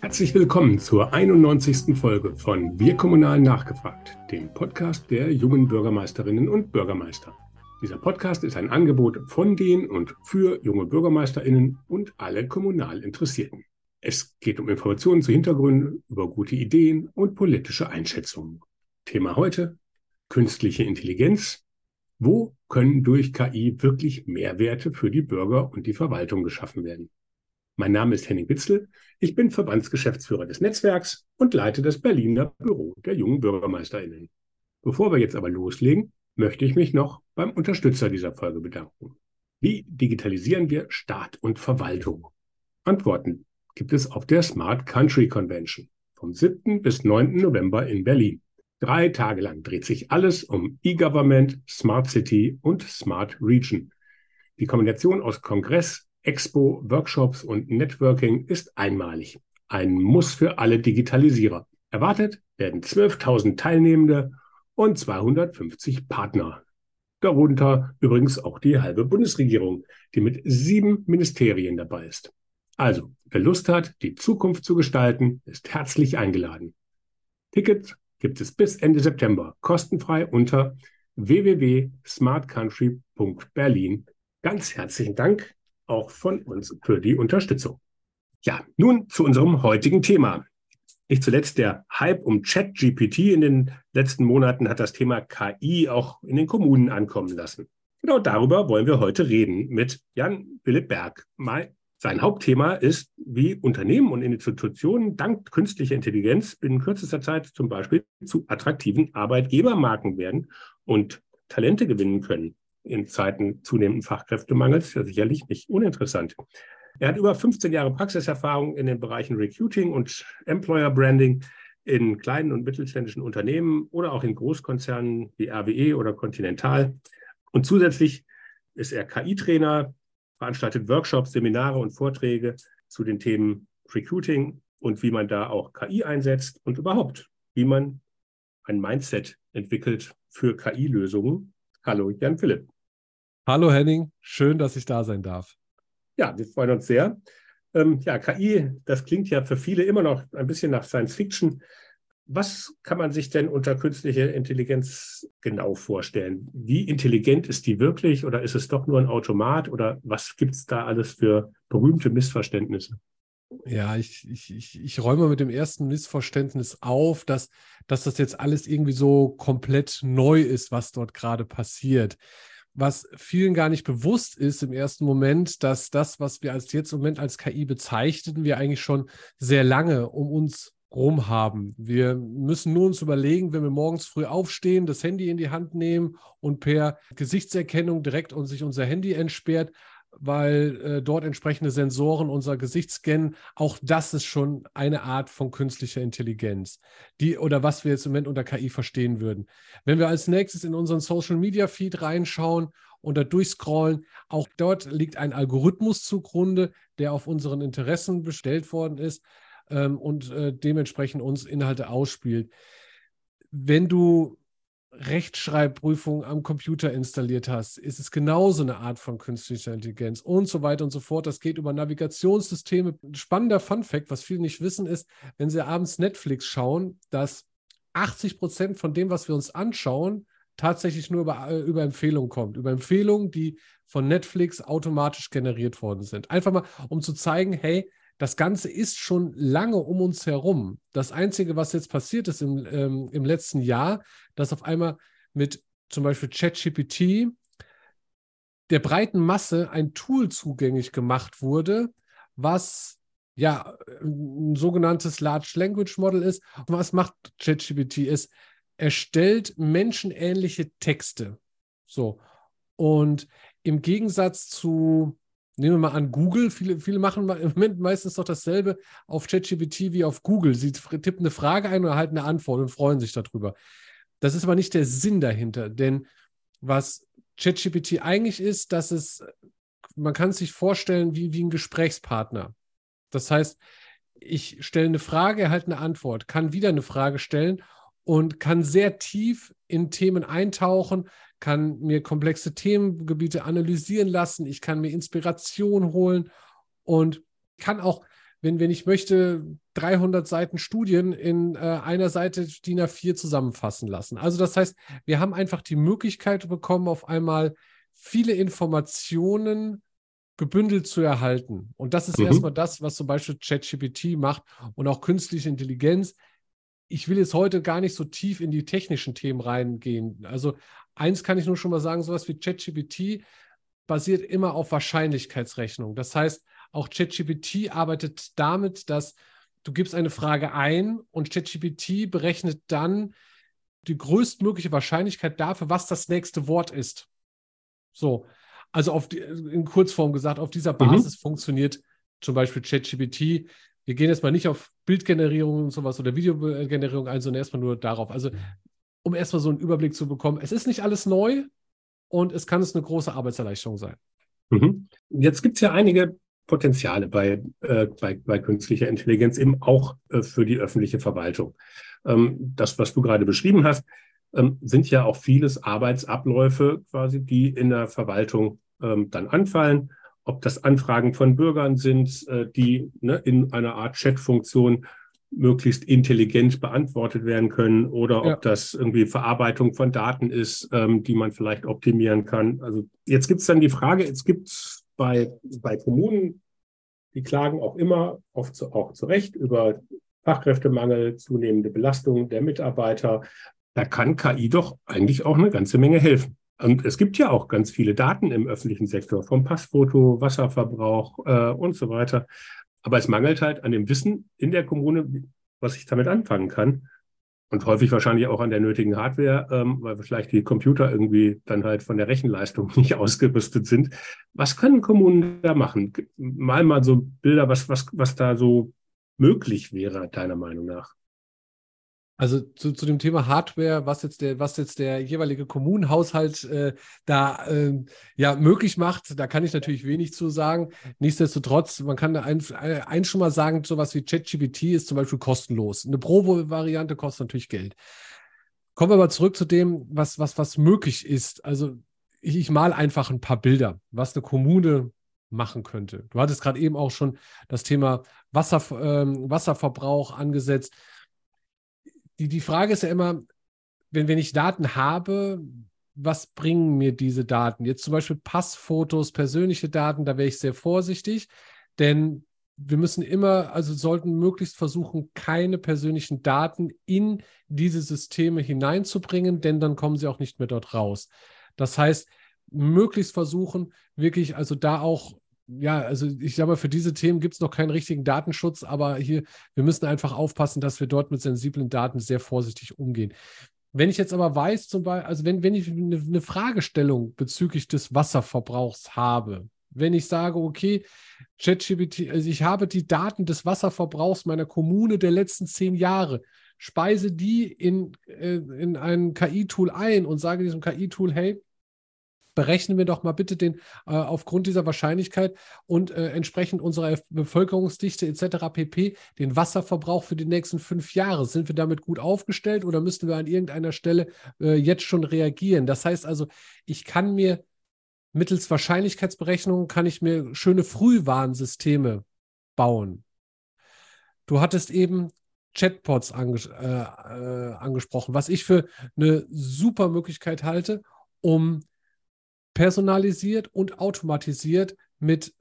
Herzlich willkommen zur 91. Folge von Wir Kommunal nachgefragt, dem Podcast der jungen Bürgermeisterinnen und Bürgermeister. Dieser Podcast ist ein Angebot von den und für junge Bürgermeisterinnen und alle kommunal Interessierten. Es geht um Informationen zu Hintergründen, über gute Ideen und politische Einschätzungen. Thema heute, künstliche Intelligenz. Wo können durch KI wirklich Mehrwerte für die Bürger und die Verwaltung geschaffen werden? Mein Name ist Henning Witzel. Ich bin Verbandsgeschäftsführer des Netzwerks und leite das Berliner Büro der jungen BürgermeisterInnen. Bevor wir jetzt aber loslegen, möchte ich mich noch beim Unterstützer dieser Folge bedanken. Wie digitalisieren wir Staat und Verwaltung? Antworten gibt es auf der Smart Country Convention vom 7. bis 9. November in Berlin. Drei Tage lang dreht sich alles um E-Government, Smart City und Smart Region. Die Kombination aus Kongress, Expo, Workshops und Networking ist einmalig. Ein Muss für alle Digitalisierer. Erwartet werden 12.000 Teilnehmende und 250 Partner. Darunter übrigens auch die halbe Bundesregierung, die mit sieben Ministerien dabei ist. Also, wer Lust hat, die Zukunft zu gestalten, ist herzlich eingeladen. Tickets gibt es bis Ende September kostenfrei unter www.smartcountry.berlin. Ganz herzlichen Dank auch von uns für die Unterstützung. Ja, nun zu unserem heutigen Thema. Nicht zuletzt der Hype um ChatGPT in den letzten Monaten hat das Thema KI auch in den Kommunen ankommen lassen. Genau darüber wollen wir heute reden mit Jan Philipp Berg. Sein Hauptthema ist, wie Unternehmen und Institutionen dank künstlicher Intelligenz binnen kürzester Zeit zum Beispiel zu attraktiven Arbeitgebermarken werden und Talente gewinnen können. In Zeiten zunehmenden Fachkräftemangels ja sicherlich nicht uninteressant. Er hat über 15 Jahre Praxiserfahrung in den Bereichen Recruiting und Employer Branding in kleinen und mittelständischen Unternehmen oder auch in Großkonzernen wie RWE oder Continental. Und zusätzlich ist er KI-Trainer, veranstaltet Workshops, Seminare und Vorträge zu den Themen Recruiting und wie man da auch KI einsetzt und überhaupt, wie man ein Mindset entwickelt für KI-Lösungen. Hallo, Jan Philipp. Hallo Henning, schön, dass ich da sein darf. Ja, wir freuen uns sehr. Ähm, ja, KI, das klingt ja für viele immer noch ein bisschen nach Science Fiction. Was kann man sich denn unter künstlicher Intelligenz genau vorstellen? Wie intelligent ist die wirklich oder ist es doch nur ein Automat oder was gibt es da alles für berühmte Missverständnisse? Ja, ich, ich, ich, ich räume mit dem ersten Missverständnis auf, dass, dass das jetzt alles irgendwie so komplett neu ist, was dort gerade passiert. Was vielen gar nicht bewusst ist im ersten Moment, dass das, was wir als jetzt im Moment als KI bezeichneten, wir eigentlich schon sehr lange um uns rum haben. Wir müssen nur uns überlegen, wenn wir morgens früh aufstehen, das Handy in die Hand nehmen und per Gesichtserkennung direkt und sich unser Handy entsperrt, weil äh, dort entsprechende Sensoren unser Gesicht scannen. Auch das ist schon eine Art von künstlicher Intelligenz, die oder was wir jetzt im Moment unter KI verstehen würden. Wenn wir als nächstes in unseren Social Media Feed reinschauen und da durchscrollen, auch dort liegt ein Algorithmus zugrunde, der auf unseren Interessen bestellt worden ist ähm, und äh, dementsprechend uns Inhalte ausspielt. Wenn du Rechtschreibprüfung am Computer installiert hast, ist es genauso eine Art von künstlicher Intelligenz und so weiter und so fort. Das geht über Navigationssysteme. Ein spannender Fun Fact, was viele nicht wissen, ist, wenn sie abends Netflix schauen, dass 80 Prozent von dem, was wir uns anschauen, tatsächlich nur über, äh, über Empfehlungen kommt. Über Empfehlungen, die von Netflix automatisch generiert worden sind. Einfach mal, um zu zeigen, hey, das Ganze ist schon lange um uns herum. Das Einzige, was jetzt passiert ist im, ähm, im letzten Jahr, dass auf einmal mit zum Beispiel ChatGPT der breiten Masse ein Tool zugänglich gemacht wurde, was ja ein sogenanntes Large Language Model ist. Und was macht ChatGPT? Es erstellt menschenähnliche Texte. So. Und im Gegensatz zu Nehmen wir mal an Google. Viele, viele machen im Moment meistens doch dasselbe auf ChatGPT wie auf Google. Sie tippen eine Frage ein und erhalten eine Antwort und freuen sich darüber. Das ist aber nicht der Sinn dahinter, denn was ChatGPT eigentlich ist, dass es, man kann es sich vorstellen wie, wie ein Gesprächspartner. Das heißt, ich stelle eine Frage, erhalte eine Antwort, kann wieder eine Frage stellen und kann sehr tief in Themen eintauchen, kann mir komplexe Themengebiete analysieren lassen, ich kann mir Inspiration holen und kann auch wenn, wenn ich möchte, 300 Seiten Studien in äh, einer Seite DIN A4 zusammenfassen lassen. Also das heißt, wir haben einfach die Möglichkeit bekommen, auf einmal viele Informationen gebündelt zu erhalten. Und das ist mhm. erstmal das, was zum Beispiel ChatGPT macht und auch künstliche Intelligenz. Ich will jetzt heute gar nicht so tief in die technischen Themen reingehen. Also eins kann ich nur schon mal sagen, sowas wie ChatGPT basiert immer auf Wahrscheinlichkeitsrechnung. Das heißt, auch ChatGPT arbeitet damit, dass du gibst eine Frage ein und ChatGPT berechnet dann die größtmögliche Wahrscheinlichkeit dafür, was das nächste Wort ist. So, also auf die, in Kurzform gesagt, auf dieser mhm. Basis mhm. funktioniert zum Beispiel ChatGPT. Wir gehen jetzt mal nicht auf Bildgenerierung und sowas oder Videogenerierung ein, sondern erstmal nur darauf. Also, um erstmal so einen Überblick zu bekommen. Es ist nicht alles neu und es kann es eine große Arbeitserleichterung sein. Mhm. Jetzt gibt es ja einige Potenziale bei, äh, bei, bei künstlicher Intelligenz, eben auch äh, für die öffentliche Verwaltung. Ähm, das, was du gerade beschrieben hast, ähm, sind ja auch vieles Arbeitsabläufe quasi, die in der Verwaltung ähm, dann anfallen. Ob das Anfragen von Bürgern sind, äh, die ne, in einer Art Chat-Funktion möglichst intelligent beantwortet werden können oder ja. ob das irgendwie Verarbeitung von Daten ist, ähm, die man vielleicht optimieren kann. Also jetzt gibt es dann die Frage, es gibt bei, bei Kommunen, die klagen auch immer, oft auch zu Recht, über Fachkräftemangel, zunehmende Belastung der Mitarbeiter, da kann KI doch eigentlich auch eine ganze Menge helfen. Und es gibt ja auch ganz viele Daten im öffentlichen Sektor, vom Passfoto, Wasserverbrauch äh, und so weiter. Aber es mangelt halt an dem Wissen in der Kommune, was ich damit anfangen kann. Und häufig wahrscheinlich auch an der nötigen Hardware, ähm, weil vielleicht die Computer irgendwie dann halt von der Rechenleistung nicht ausgerüstet sind. Was können Kommunen da machen? Mal mal so Bilder, was, was, was da so möglich wäre, deiner Meinung nach. Also zu, zu dem Thema Hardware, was jetzt der, was jetzt der jeweilige Kommunenhaushalt äh, da äh, ja möglich macht, da kann ich natürlich wenig zu sagen. Nichtsdestotrotz, man kann eins ein schon mal sagen, sowas wie ChatGPT ist zum Beispiel kostenlos. Eine Provo-Variante kostet natürlich Geld. Kommen wir aber zurück zu dem, was, was, was möglich ist. Also ich, ich mal einfach ein paar Bilder, was eine Kommune machen könnte. Du hattest gerade eben auch schon das Thema Wasser, ähm, Wasserverbrauch angesetzt die, die Frage ist ja immer, wenn, wenn ich Daten habe, was bringen mir diese Daten? Jetzt zum Beispiel Passfotos, persönliche Daten, da wäre ich sehr vorsichtig, denn wir müssen immer, also sollten möglichst versuchen, keine persönlichen Daten in diese Systeme hineinzubringen, denn dann kommen sie auch nicht mehr dort raus. Das heißt, möglichst versuchen, wirklich also da auch ja, also ich sage mal, für diese Themen gibt es noch keinen richtigen Datenschutz, aber hier, wir müssen einfach aufpassen, dass wir dort mit sensiblen Daten sehr vorsichtig umgehen. Wenn ich jetzt aber weiß, zum Beispiel, also wenn, wenn ich eine, eine Fragestellung bezüglich des Wasserverbrauchs habe, wenn ich sage, okay, ChatGPT, also ich habe die Daten des Wasserverbrauchs meiner Kommune der letzten zehn Jahre, speise die in, äh, in ein KI-Tool ein und sage diesem KI-Tool, hey, berechnen wir doch mal bitte den äh, aufgrund dieser Wahrscheinlichkeit und äh, entsprechend unserer Bevölkerungsdichte etc. pp. den Wasserverbrauch für die nächsten fünf Jahre. Sind wir damit gut aufgestellt oder müssten wir an irgendeiner Stelle äh, jetzt schon reagieren? Das heißt also, ich kann mir mittels Wahrscheinlichkeitsberechnungen kann ich mir schöne Frühwarnsysteme bauen. Du hattest eben Chatbots anges äh, äh, angesprochen, was ich für eine super Möglichkeit halte, um personalisiert und automatisiert mit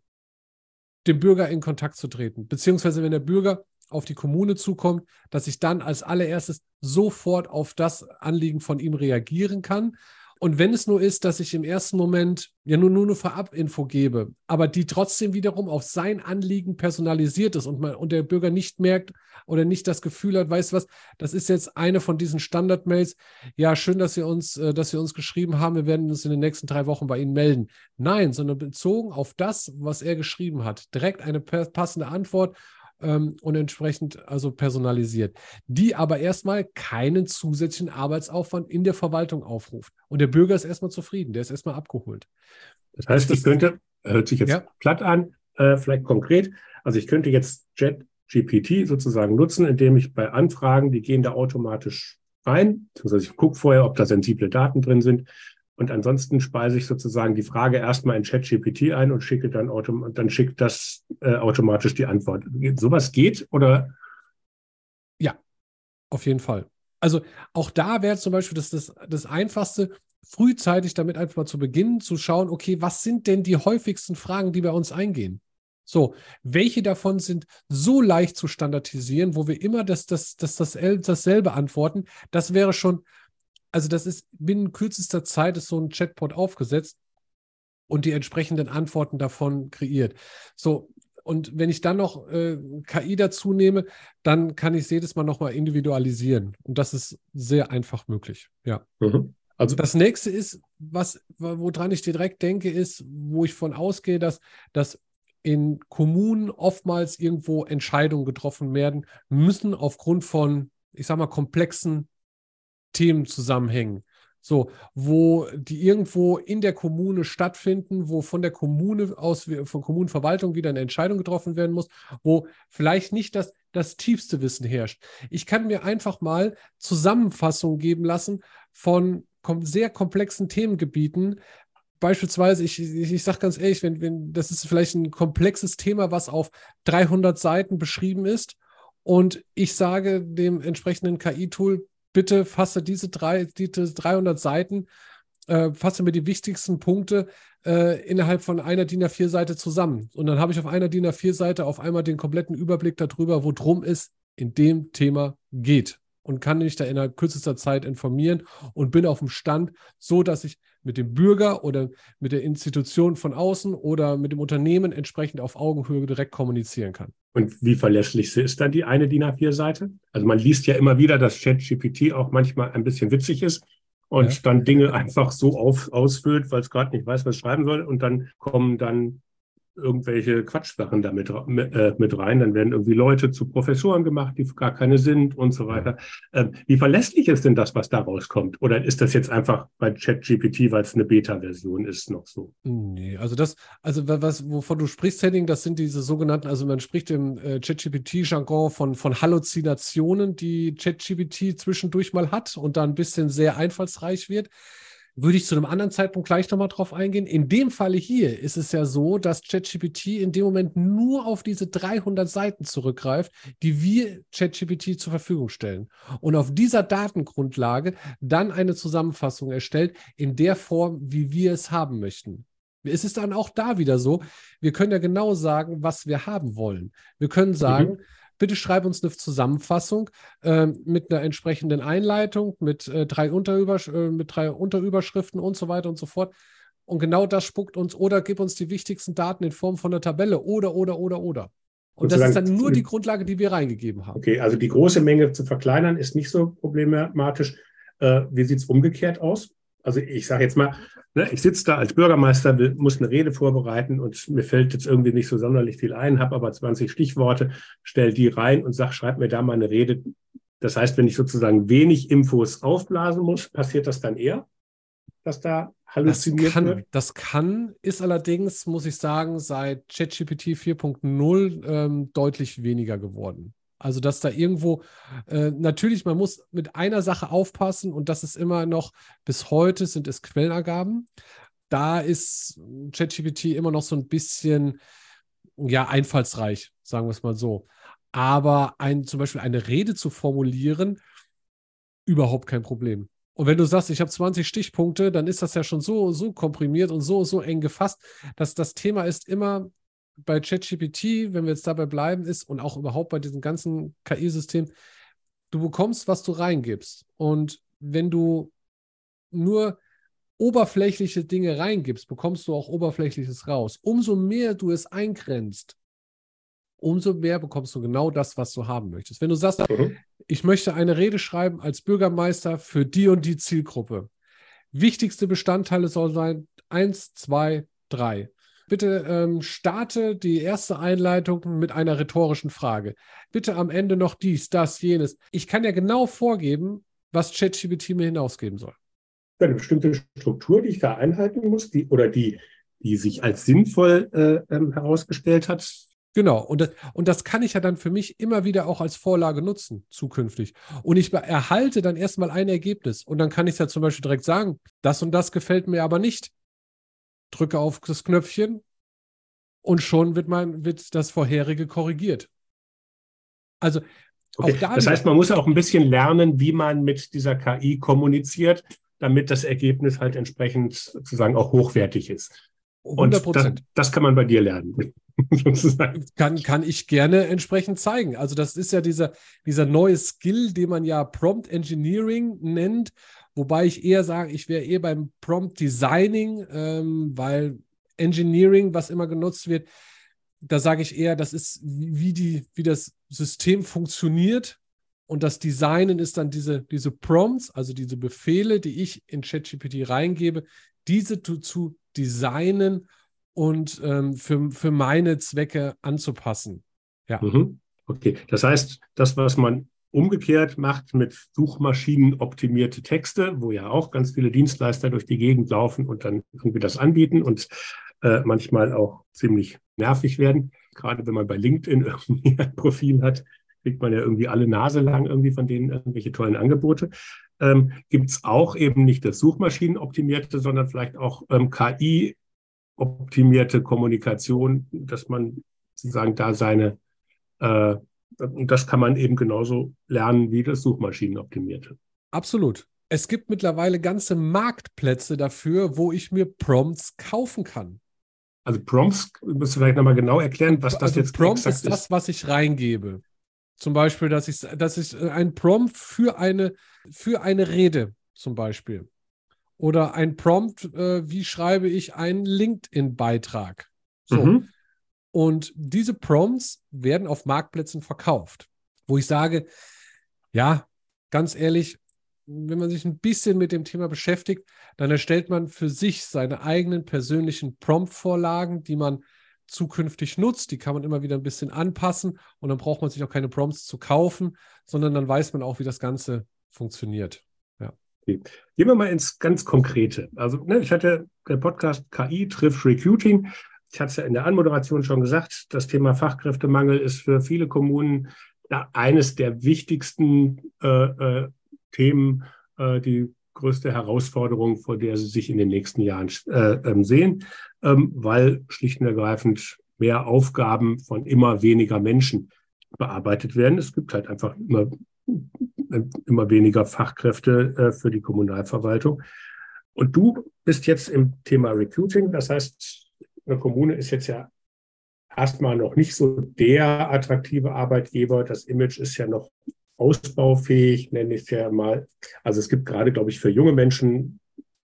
dem Bürger in Kontakt zu treten. Beziehungsweise wenn der Bürger auf die Kommune zukommt, dass ich dann als allererstes sofort auf das Anliegen von ihm reagieren kann und wenn es nur ist, dass ich im ersten Moment ja nur, nur eine Vorab-Info gebe, aber die trotzdem wiederum auf sein Anliegen personalisiert ist und, man, und der Bürger nicht merkt oder nicht das Gefühl hat, weißt du was, das ist jetzt eine von diesen Standard-Mails. Ja, schön, dass Sie uns, äh, dass Sie uns geschrieben haben. Wir werden uns in den nächsten drei Wochen bei Ihnen melden. Nein, sondern bezogen auf das, was er geschrieben hat. Direkt eine passende Antwort ähm, und entsprechend also personalisiert, die aber erstmal keinen zusätzlichen Arbeitsaufwand in der Verwaltung aufruft. Und der Bürger ist erstmal zufrieden, der ist erstmal abgeholt. Das heißt, das, ich könnte, hört sich jetzt ja. platt an, äh, vielleicht konkret, also ich könnte jetzt JetGPT sozusagen nutzen, indem ich bei Anfragen, die gehen da automatisch rein, beziehungsweise ich gucke vorher, ob da sensible Daten drin sind, Und ansonsten speise ich sozusagen die Frage erstmal in ChatGPT ein und schicke dann, autom dann schickt das äh, automatisch die Antwort. Sowas geht oder? Ja, auf jeden Fall. Also auch da wäre zum Beispiel das, das, das Einfachste, frühzeitig damit einfach mal zu beginnen, zu schauen, okay, was sind denn die häufigsten Fragen, die bei uns eingehen? So, welche davon sind so leicht zu standardisieren, wo wir immer das, das, das, das, dasselbe antworten? Das wäre schon also das ist binnen kürzester Zeit ist so ein Chatbot aufgesetzt und die entsprechenden Antworten davon kreiert. So, und wenn ich dann noch äh, KI dazu nehme, dann kann ich jedes Mal nochmal individualisieren. Und das ist sehr einfach möglich. Ja. Mhm. Also das nächste ist, was, woran ich direkt denke, ist, wo ich von ausgehe, dass, dass in Kommunen oftmals irgendwo Entscheidungen getroffen werden müssen aufgrund von, ich sag mal, komplexen Themen zusammenhängen. So, wo die irgendwo in der Kommune stattfinden, wo von der Kommune aus, von Kommunenverwaltung wieder eine Entscheidung getroffen werden muss, wo vielleicht nicht das, das tiefste Wissen herrscht. Ich kann mir einfach mal Zusammenfassungen geben lassen von kom sehr komplexen Themengebieten. Beispielsweise, ich, ich, ich sage ganz ehrlich, wenn, wenn, das ist vielleicht ein komplexes Thema, was auf 300 Seiten beschrieben ist. Und ich sage dem entsprechenden KI-Tool, bitte fasse diese, drei, diese 300 Seiten, äh, fasse mir die wichtigsten Punkte äh, innerhalb von einer DIN A4-Seite zusammen. Und dann habe ich auf einer DIN A4-Seite auf einmal den kompletten Überblick darüber, worum es in dem Thema geht und kann mich da innerhalb kürzester Zeit informieren und bin auf dem Stand, so dass ich mit dem Bürger oder mit der Institution von außen oder mit dem Unternehmen entsprechend auf Augenhöhe direkt kommunizieren kann. Und wie verlässlich ist dann die eine DIN A4-Seite? Also man liest ja immer wieder, dass ChatGPT auch manchmal ein bisschen witzig ist und ja. dann Dinge einfach so auf, ausfüllt, weil es gerade nicht weiß, was es schreiben soll. Und dann kommen dann irgendwelche Quatschsachen da mit, äh, mit rein. Dann werden irgendwie Leute zu Professoren gemacht, die gar keine sind und so weiter. Ähm, wie verlässlich ist denn das, was da rauskommt? Oder ist das jetzt einfach bei ChatGPT, weil es eine Beta-Version ist, noch so? Nee, also das, also was, wovon du sprichst, Henning, das sind diese sogenannten, also man spricht im äh, ChatGPT-Jargon von, von Halluzinationen, die ChatGPT zwischendurch mal hat und da ein bisschen sehr einfallsreich wird würde ich zu einem anderen Zeitpunkt gleich nochmal drauf eingehen. In dem Falle hier ist es ja so, dass ChatGPT in dem Moment nur auf diese 300 Seiten zurückgreift, die wir ChatGPT zur Verfügung stellen. Und auf dieser Datengrundlage dann eine Zusammenfassung erstellt in der Form, wie wir es haben möchten. Es ist dann auch da wieder so, wir können ja genau sagen, was wir haben wollen. Wir können sagen, mhm bitte schreib uns eine Zusammenfassung äh, mit einer entsprechenden Einleitung, mit, äh, drei Unterübersch äh, mit drei Unterüberschriften und so weiter und so fort. Und genau das spuckt uns oder gib uns die wichtigsten Daten in Form von einer Tabelle oder, oder, oder, oder. Und das ist dann nur die Grundlage, die wir reingegeben haben. Okay, also die große Menge zu verkleinern ist nicht so problematisch. Äh, wie sieht es umgekehrt aus? Also ich sage jetzt mal, ne, ich sitze da als Bürgermeister, will, muss eine Rede vorbereiten und mir fällt jetzt irgendwie nicht so sonderlich viel ein, habe aber 20 Stichworte, stell die rein und sag, schreib mir da mal eine Rede. Das heißt, wenn ich sozusagen wenig Infos aufblasen muss, passiert das dann eher, dass da halluziniert das kann, wird? Das kann, ist allerdings, muss ich sagen, seit ChatGPT 4.0 ähm, deutlich weniger geworden. Also, dass da irgendwo, äh, natürlich, man muss mit einer Sache aufpassen und das ist immer noch, bis heute sind es Quellenangaben. Da ist ChatGPT immer noch so ein bisschen, ja, einfallsreich, sagen wir es mal so. Aber ein, zum Beispiel eine Rede zu formulieren, überhaupt kein Problem. Und wenn du sagst, ich habe 20 Stichpunkte, dann ist das ja schon so, so komprimiert und so, so eng gefasst, dass das Thema ist immer bei ChatGPT, wenn wir jetzt dabei bleiben, ist und auch überhaupt bei diesem ganzen KI-System, du bekommst, was du reingibst. Und wenn du nur oberflächliche Dinge reingibst, bekommst du auch Oberflächliches raus. Umso mehr du es eingrenzt, umso mehr bekommst du genau das, was du haben möchtest. Wenn du sagst, mhm. ich möchte eine Rede schreiben als Bürgermeister für die und die Zielgruppe. Wichtigste Bestandteile sollen sein eins, zwei, drei. Bitte ähm, starte die erste Einleitung mit einer rhetorischen Frage. Bitte am Ende noch dies, das, jenes. Ich kann ja genau vorgeben, was ChatGPT mir hinausgeben soll. Eine bestimmte Struktur, die ich da einhalten muss, die oder die, die sich als sinnvoll äh, ähm, herausgestellt hat, Genau, und das, und das kann ich ja dann für mich immer wieder auch als Vorlage nutzen, zukünftig. Und ich erhalte dann erstmal ein Ergebnis und dann kann ich ja zum Beispiel direkt sagen, das und das gefällt mir aber nicht. Drücke auf das Knöpfchen und schon wird, mein, wird das vorherige korrigiert. Also okay. da das heißt, man muss auch ein bisschen lernen, wie man mit dieser KI kommuniziert, damit das Ergebnis halt entsprechend sozusagen auch hochwertig ist. 100 Prozent. Das, das, kann man bei dir lernen. kann, kann ich gerne entsprechend zeigen. Also, das ist ja dieser, dieser neue Skill, den man ja Prompt Engineering nennt, wobei ich eher sage, ich wäre eher beim Prompt Designing, ähm, weil Engineering, was immer genutzt wird, da sage ich eher, das ist wie, die, wie das System funktioniert. Und das Designen ist dann diese, diese Prompts, also diese Befehle, die ich in ChatGPT reingebe, diese zu, zu designen und ähm, für, für meine Zwecke anzupassen. Ja. Mhm. Okay, das heißt, das, was man umgekehrt macht mit Suchmaschinen optimierte Texte, wo ja auch ganz viele Dienstleister durch die Gegend laufen und dann irgendwie das anbieten und äh, manchmal auch ziemlich nervig werden. Gerade wenn man bei LinkedIn irgendwie ein Profil hat, kriegt man ja irgendwie alle Nase lang irgendwie von denen irgendwelche tollen Angebote. Ähm, Gibt es auch eben nicht das Suchmaschinenoptimierte, sondern vielleicht auch ähm, KI-optimierte Kommunikation, dass man sozusagen da seine, äh, das kann man eben genauso lernen wie das Suchmaschinenoptimierte. Absolut. Es gibt mittlerweile ganze Marktplätze dafür, wo ich mir Prompts kaufen kann. Also Prompts, müsst du vielleicht nochmal genau erklären, was das also jetzt Prompt ist. Prompt ist das, was ich reingebe. Zum Beispiel, dass ich, dass ich ein Prompt für eine, für eine Rede zum Beispiel. Oder ein Prompt, äh, wie schreibe ich einen LinkedIn-Beitrag. So. Mhm. Und diese Prompts werden auf Marktplätzen verkauft, wo ich sage, ja, ganz ehrlich, wenn man sich ein bisschen mit dem Thema beschäftigt, dann erstellt man für sich seine eigenen persönlichen Prompt-Vorlagen, die man zukünftig nutzt. Die kann man immer wieder ein bisschen anpassen und dann braucht man sich auch keine Prompts zu kaufen, sondern dann weiß man auch, wie das Ganze funktioniert. Ja. Gehen wir mal ins ganz Konkrete. Also, ne, ich hatte der Podcast KI trifft Recruiting. Ich hatte es ja in der Anmoderation schon gesagt, das Thema Fachkräftemangel ist für viele Kommunen eines der wichtigsten äh, äh, Themen, äh, die größte Herausforderung, vor der sie sich in den nächsten Jahren äh, ähm, sehen, ähm, weil schlicht und ergreifend mehr Aufgaben von immer weniger Menschen bearbeitet werden. Es gibt halt einfach immer, immer weniger Fachkräfte äh, für die Kommunalverwaltung. Und du bist jetzt im Thema Recruiting. Das heißt, Kommune ist jetzt ja erstmal noch nicht so der attraktive Arbeitgeber. Das Image ist ja noch ausbaufähig, nenne ich es ja mal. Also es gibt gerade, glaube ich, für junge Menschen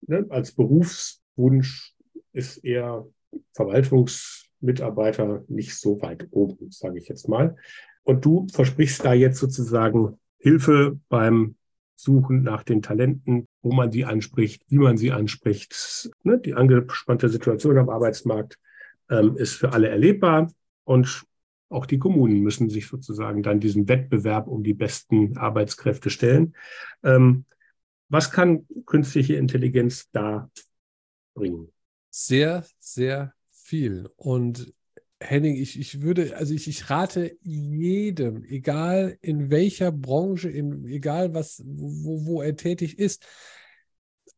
ne, als Berufswunsch ist eher Verwaltungsmitarbeiter nicht so weit oben, sage ich jetzt mal. Und du versprichst da jetzt sozusagen Hilfe beim Suchen nach den Talenten, wo man sie anspricht, wie man sie anspricht. Ne, die angespannte Situation am Arbeitsmarkt ähm, ist für alle erlebbar und auch die Kommunen müssen sich sozusagen dann diesem Wettbewerb um die besten Arbeitskräfte stellen. Ähm, was kann künstliche Intelligenz da bringen? Sehr, sehr viel. Und Henning, ich, ich würde, also ich, ich rate jedem, egal in welcher Branche, in, egal was, wo, wo er tätig ist,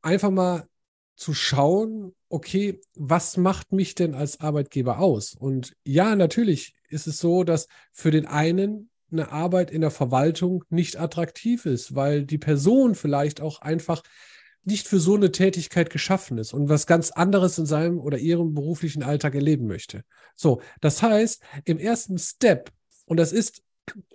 einfach mal zu schauen, okay, was macht mich denn als Arbeitgeber aus? Und ja, natürlich ist es so, dass für den einen eine Arbeit in der Verwaltung nicht attraktiv ist, weil die Person vielleicht auch einfach nicht für so eine Tätigkeit geschaffen ist und was ganz anderes in seinem oder ihrem beruflichen Alltag erleben möchte. So, das heißt, im ersten Step, und das ist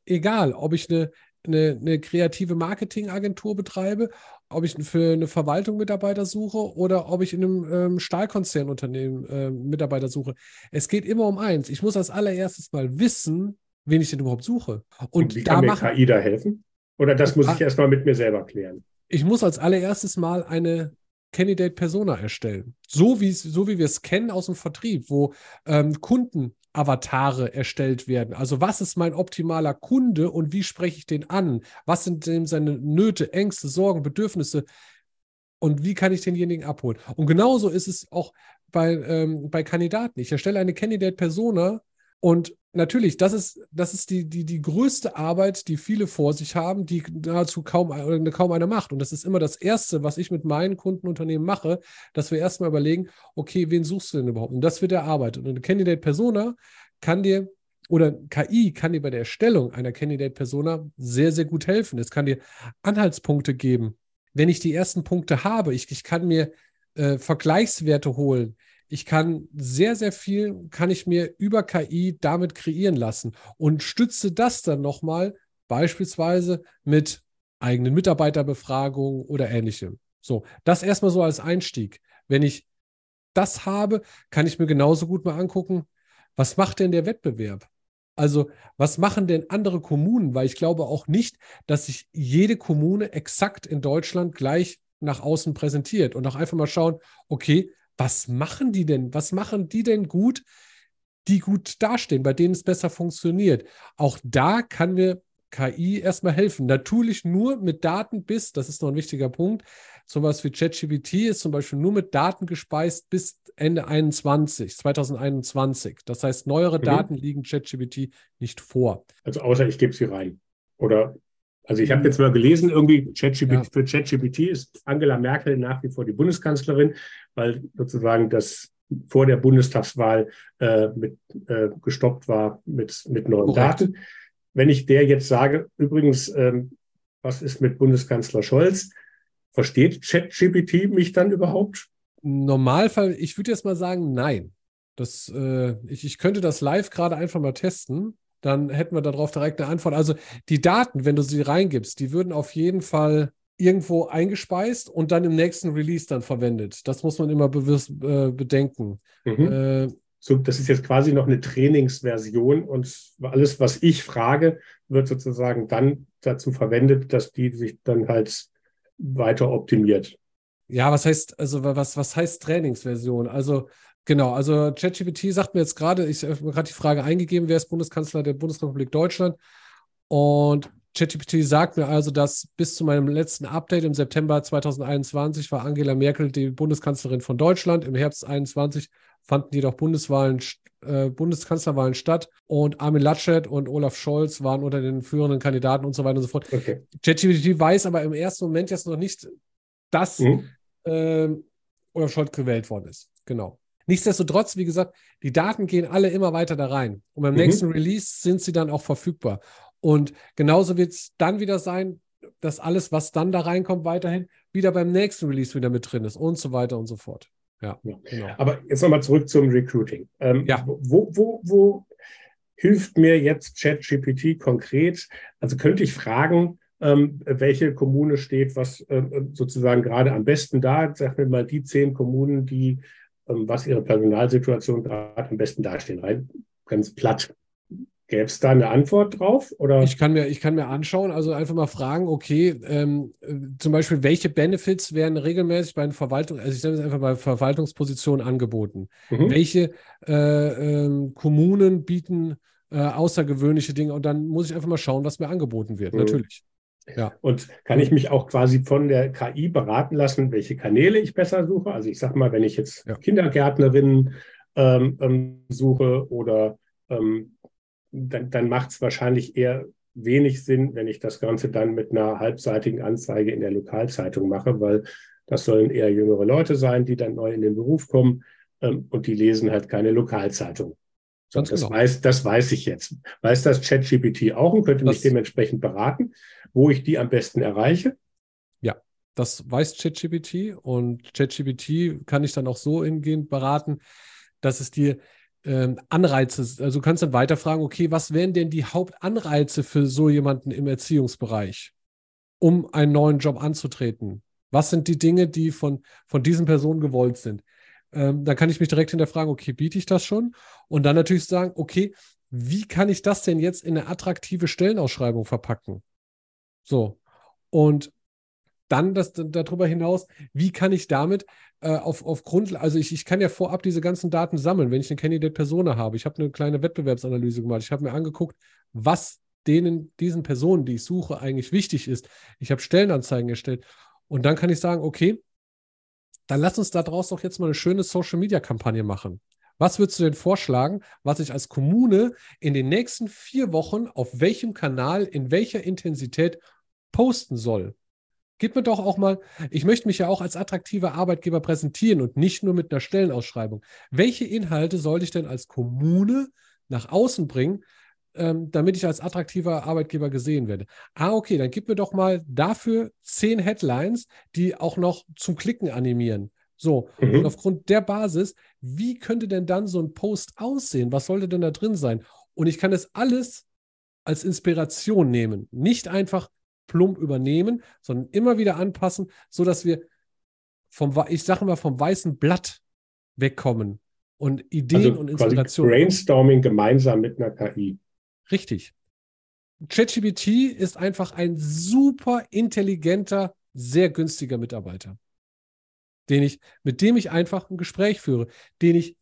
egal, ob ich eine, eine, eine kreative Marketingagentur betreibe, ob ich für eine Verwaltung Mitarbeiter suche oder ob ich in einem ähm, Stahlkonzernunternehmen äh, Mitarbeiter suche. Es geht immer um eins. Ich muss als allererstes mal wissen, wen ich denn überhaupt suche. Und, Und wie kann mir KI da helfen? Oder das muss ich erstmal mit mir selber klären? Ich muss als allererstes mal eine Candidate Persona erstellen. So, so wie wir es kennen aus dem Vertrieb, wo ähm, Kunden Avatare erstellt werden. Also was ist mein optimaler Kunde und wie spreche ich den an? Was sind denn seine Nöte, Ängste, Sorgen, Bedürfnisse? Und wie kann ich denjenigen abholen? Und genauso ist es auch bei, ähm, bei Kandidaten. Ich erstelle eine Candidate Persona Und natürlich, das ist, das ist die, die, die größte Arbeit, die viele vor sich haben, die nahezu kaum, kaum einer macht. Und das ist immer das Erste, was ich mit meinen Kundenunternehmen mache, dass wir erstmal überlegen, okay, wen suchst du denn überhaupt? Und das wird erarbeitet. Und eine Candidate Persona kann dir oder KI kann dir bei der Erstellung einer Candidate Persona sehr, sehr gut helfen. Es kann dir Anhaltspunkte geben. Wenn ich die ersten Punkte habe, ich, ich kann mir äh, Vergleichswerte holen, ich kann sehr, sehr viel, kann ich mir über KI damit kreieren lassen und stütze das dann nochmal beispielsweise mit eigenen Mitarbeiterbefragungen oder ähnlichem. So, das erstmal so als Einstieg. Wenn ich das habe, kann ich mir genauso gut mal angucken, was macht denn der Wettbewerb? Also, was machen denn andere Kommunen? Weil ich glaube auch nicht, dass sich jede Kommune exakt in Deutschland gleich nach außen präsentiert und auch einfach mal schauen, okay, was machen die denn? Was machen die denn gut, die gut dastehen, bei denen es besser funktioniert? Auch da kann mir KI erstmal helfen. Natürlich nur mit Daten bis, das ist noch ein wichtiger Punkt, sowas wie ChatGPT ist zum Beispiel nur mit Daten gespeist bis Ende 21, 2021. Das heißt, neuere mhm. Daten liegen ChatGPT nicht vor. Also außer ich gebe sie rein. Oder also ich habe jetzt mal gelesen, irgendwie ChatGPT, ja. für ChatGPT ist Angela Merkel nach wie vor die Bundeskanzlerin, weil sozusagen das vor der Bundestagswahl äh, mit, äh, gestoppt war mit, mit neuen Korrekt. Daten. Wenn ich der jetzt sage, übrigens, ähm, was ist mit Bundeskanzler Scholz? Versteht ChatGPT mich dann überhaupt? Normalfall, ich würde jetzt mal sagen, nein. Das, äh, ich, ich könnte das live gerade einfach mal testen dann hätten wir darauf direkt eine Antwort. Also die Daten, wenn du sie reingibst, die würden auf jeden Fall irgendwo eingespeist und dann im nächsten Release dann verwendet. Das muss man immer bewusst äh, bedenken. Mhm. Äh, so, das ist jetzt quasi noch eine Trainingsversion und alles, was ich frage, wird sozusagen dann dazu verwendet, dass die sich dann halt weiter optimiert. Ja, was heißt, also was, was heißt Trainingsversion? Also Genau, also ChatGPT sagt mir jetzt gerade, ich habe gerade die Frage eingegeben, wer ist Bundeskanzler der Bundesrepublik Deutschland? Und ChatGPT sagt mir also, dass bis zu meinem letzten Update im September 2021 war Angela Merkel die Bundeskanzlerin von Deutschland. Im Herbst 2021 fanden jedoch Bundeswahlen, äh, Bundeskanzlerwahlen statt und Armin Laschet und Olaf Scholz waren unter den führenden Kandidaten und so weiter und so fort. Okay. ChatGPT weiß aber im ersten Moment jetzt noch nicht, dass mhm. äh, Olaf Scholz gewählt worden ist. Genau. Nichtsdestotrotz, wie gesagt, die Daten gehen alle immer weiter da rein. Und beim mhm. nächsten Release sind sie dann auch verfügbar. Und genauso wird es dann wieder sein, dass alles, was dann da reinkommt, weiterhin wieder beim nächsten Release wieder mit drin ist und so weiter und so fort. Ja, ja. Genau. Aber jetzt nochmal zurück zum Recruiting. Ähm, ja. Wo, wo, wo hilft mir jetzt ChatGPT konkret? Also könnte ich fragen, ähm, welche Kommune steht was äh, sozusagen gerade am besten da? Sag mir mal die zehn Kommunen, die ähm, was ihre Personalsituation gerade am besten dastehen. Rein ganz platt. Gäbe es da eine Antwort drauf? Oder? Ich, kann mir, ich kann mir anschauen, also einfach mal fragen, okay, ähm, äh, zum Beispiel, welche Benefits werden regelmäßig bei den Verwaltung, also ich sage es einfach bei Verwaltungspositionen angeboten? Mhm. Welche äh, ähm, Kommunen bieten äh, außergewöhnliche Dinge? Und dann muss ich einfach mal schauen, was mir angeboten wird, mhm. natürlich. Ja. Und kann ich mich auch quasi von der KI beraten lassen, welche Kanäle ich besser suche? Also ich sage mal, wenn ich jetzt ja. Kindergärtnerinnen ähm, ähm, suche oder ähm, dann, dann macht es wahrscheinlich eher wenig Sinn, wenn ich das Ganze dann mit einer halbseitigen Anzeige in der Lokalzeitung mache, weil das sollen eher jüngere Leute sein, die dann neu in den Beruf kommen ähm, und die lesen halt keine Lokalzeitung. So, das, genau. weiß, das weiß ich jetzt. Weiß das ChatGPT auch und könnte das, mich dementsprechend beraten, wo ich die am besten erreiche? Ja, das weiß ChatGPT und ChatGPT kann ich dann auch so hingehend beraten, dass es dir ähm, Anreize, also du kannst dann weiterfragen, okay, was wären denn die Hauptanreize für so jemanden im Erziehungsbereich, um einen neuen Job anzutreten? Was sind die Dinge, die von, von diesen Personen gewollt sind? Ähm, dann kann ich mich direkt hinterfragen, okay, biete ich das schon? Und dann natürlich sagen, okay, wie kann ich das denn jetzt in eine attraktive Stellenausschreibung verpacken? So. Und dann das, darüber hinaus, wie kann ich damit äh, auf, auf Grundlage, also ich, ich kann ja vorab diese ganzen Daten sammeln, wenn ich eine Candidate Persona habe. Ich habe eine kleine Wettbewerbsanalyse gemacht. Ich habe mir angeguckt, was denen, diesen Personen, die ich suche, eigentlich wichtig ist. Ich habe Stellenanzeigen erstellt. Und dann kann ich sagen, okay, dann lass uns da draus doch jetzt mal eine schöne Social Media Kampagne machen. Was würdest du denn vorschlagen, was ich als Kommune in den nächsten vier Wochen auf welchem Kanal, in welcher Intensität posten soll? Gib mir doch auch mal, ich möchte mich ja auch als attraktiver Arbeitgeber präsentieren und nicht nur mit einer Stellenausschreibung. Welche Inhalte sollte ich denn als Kommune nach außen bringen, ähm, damit ich als attraktiver Arbeitgeber gesehen werde? Ah, okay, dann gib mir doch mal dafür zehn Headlines, die auch noch zum Klicken animieren. So, mhm. und aufgrund der Basis, wie könnte denn dann so ein Post aussehen? Was sollte denn da drin sein? Und ich kann es alles als Inspiration nehmen. Nicht einfach plump übernehmen, sondern immer wieder anpassen, sodass wir vom, ich sage mal, vom weißen Blatt wegkommen und Ideen also und Inspirationen. Brainstorming gemeinsam mit einer KI. Richtig. ChatGPT ist einfach ein super intelligenter, sehr günstiger Mitarbeiter den ich, mit dem ich einfach ein Gespräch führe, den ich,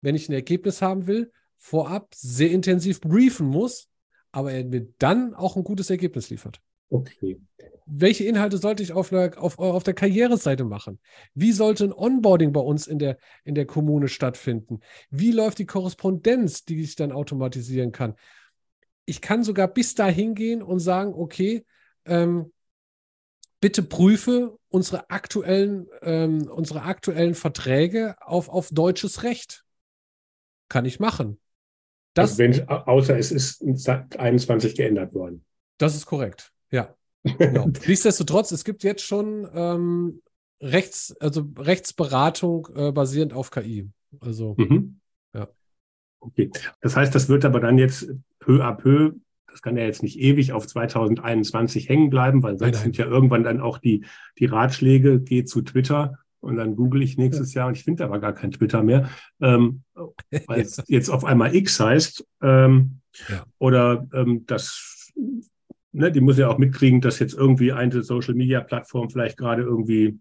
wenn ich ein Ergebnis haben will, vorab sehr intensiv briefen muss, aber er mir dann auch ein gutes Ergebnis liefert. Okay. Welche Inhalte sollte ich auf der, auf, auf der Karriereseite machen? Wie sollte ein Onboarding bei uns in der, in der Kommune stattfinden? Wie läuft die Korrespondenz, die ich dann automatisieren kann? Ich kann sogar bis dahin gehen und sagen, okay, ähm, bitte prüfe unsere aktuellen, ähm, unsere aktuellen Verträge auf, auf deutsches Recht. Kann ich machen. Das, also wenn, außer es ist 21 geändert worden. Das ist korrekt, ja. Genau. Nichtsdestotrotz, es gibt jetzt schon ähm, Rechts, also Rechtsberatung äh, basierend auf KI. Also, mhm. ja. Okay. Das heißt, das wird aber dann jetzt peu à peu das kann ja jetzt nicht ewig auf 2021 hängen bleiben, weil sonst sind ja irgendwann dann auch die, die Ratschläge, geh zu Twitter und dann google ich nächstes ja. Jahr und ich finde aber gar kein Twitter mehr, ähm, weil es jetzt auf einmal X heißt. Ähm, ja. Oder ähm, das, ne, die muss ja auch mitkriegen, dass jetzt irgendwie eine Social-Media-Plattform vielleicht gerade irgendwie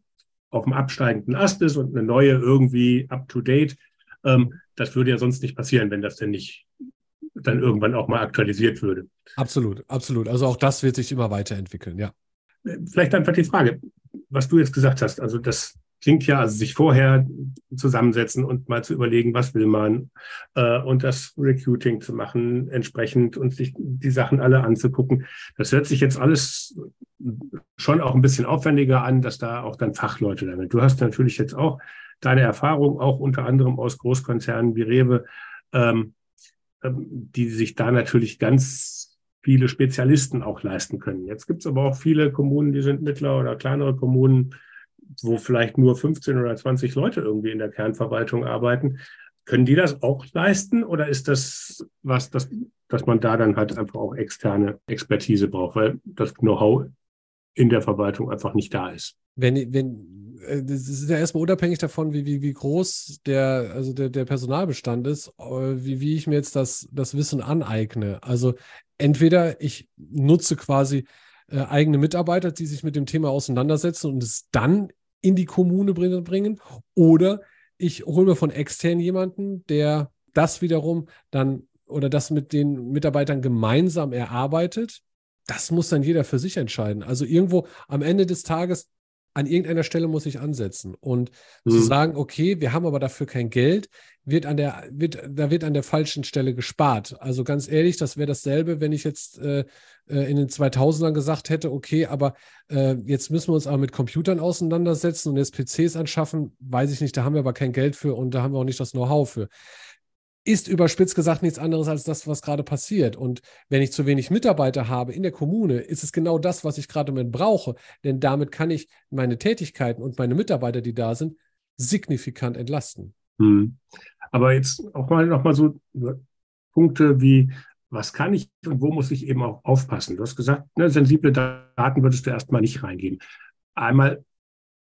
auf dem absteigenden Ast ist und eine neue irgendwie up-to-date. Ähm, das würde ja sonst nicht passieren, wenn das denn nicht dann irgendwann auch mal aktualisiert würde. Absolut, absolut. Also auch das wird sich immer weiterentwickeln, ja. Vielleicht einfach die Frage, was du jetzt gesagt hast. Also das klingt ja, also sich vorher zusammensetzen und mal zu überlegen, was will man äh, und das Recruiting zu machen entsprechend und sich die Sachen alle anzugucken. Das hört sich jetzt alles schon auch ein bisschen aufwendiger an, dass da auch dann Fachleute damit. Du hast natürlich jetzt auch deine Erfahrung, auch unter anderem aus Großkonzernen wie Rewe. Ähm, ähm, die sich da natürlich ganz viele Spezialisten auch leisten können. Jetzt gibt es aber auch viele Kommunen, die sind mittler oder kleinere Kommunen, wo vielleicht nur 15 oder 20 Leute irgendwie in der Kernverwaltung arbeiten. Können die das auch leisten oder ist das was, das, dass man da dann halt einfach auch externe Expertise braucht, weil das Know-how in der Verwaltung einfach nicht da ist? Wenn, wenn, äh, das ist ja erstmal unabhängig davon, wie, wie, wie groß der, also der, der Personalbestand ist, äh, wie, wie ich mir jetzt das, das Wissen aneigne. Also entweder ich nutze quasi äh, eigene Mitarbeiter, die sich mit dem Thema auseinandersetzen und es dann in die Kommune bringen, oder ich hole mir von extern jemanden, der das wiederum dann oder das mit den Mitarbeitern gemeinsam erarbeitet. Das muss dann jeder für sich entscheiden. Also irgendwo am Ende des Tages an irgendeiner Stelle muss ich ansetzen. Und mhm. zu sagen, okay, wir haben aber dafür kein Geld, wird an der, wird, da wird an der falschen Stelle gespart. Also ganz ehrlich, das wäre dasselbe, wenn ich jetzt äh, äh in den 2000ern gesagt hätte, okay, aber äh, jetzt müssen wir uns aber mit Computern auseinandersetzen und jetzt PCs anschaffen, weiß ich nicht, da haben wir aber kein Geld für und da haben wir auch nicht das Know-how für ist überspitzt gesagt nichts anderes als das, was gerade passiert. Und wenn ich zu wenig Mitarbeiter habe in der Kommune, ist es genau das, was ich gerade mit brauche. Denn damit kann ich meine Tätigkeiten und meine Mitarbeiter, die da sind, signifikant entlasten. Hm. Aber jetzt auch mal nochmal so Punkte wie, was kann ich und wo muss ich eben auch aufpassen? Du hast gesagt, ne, sensible Daten würdest du erstmal nicht reingeben. Einmal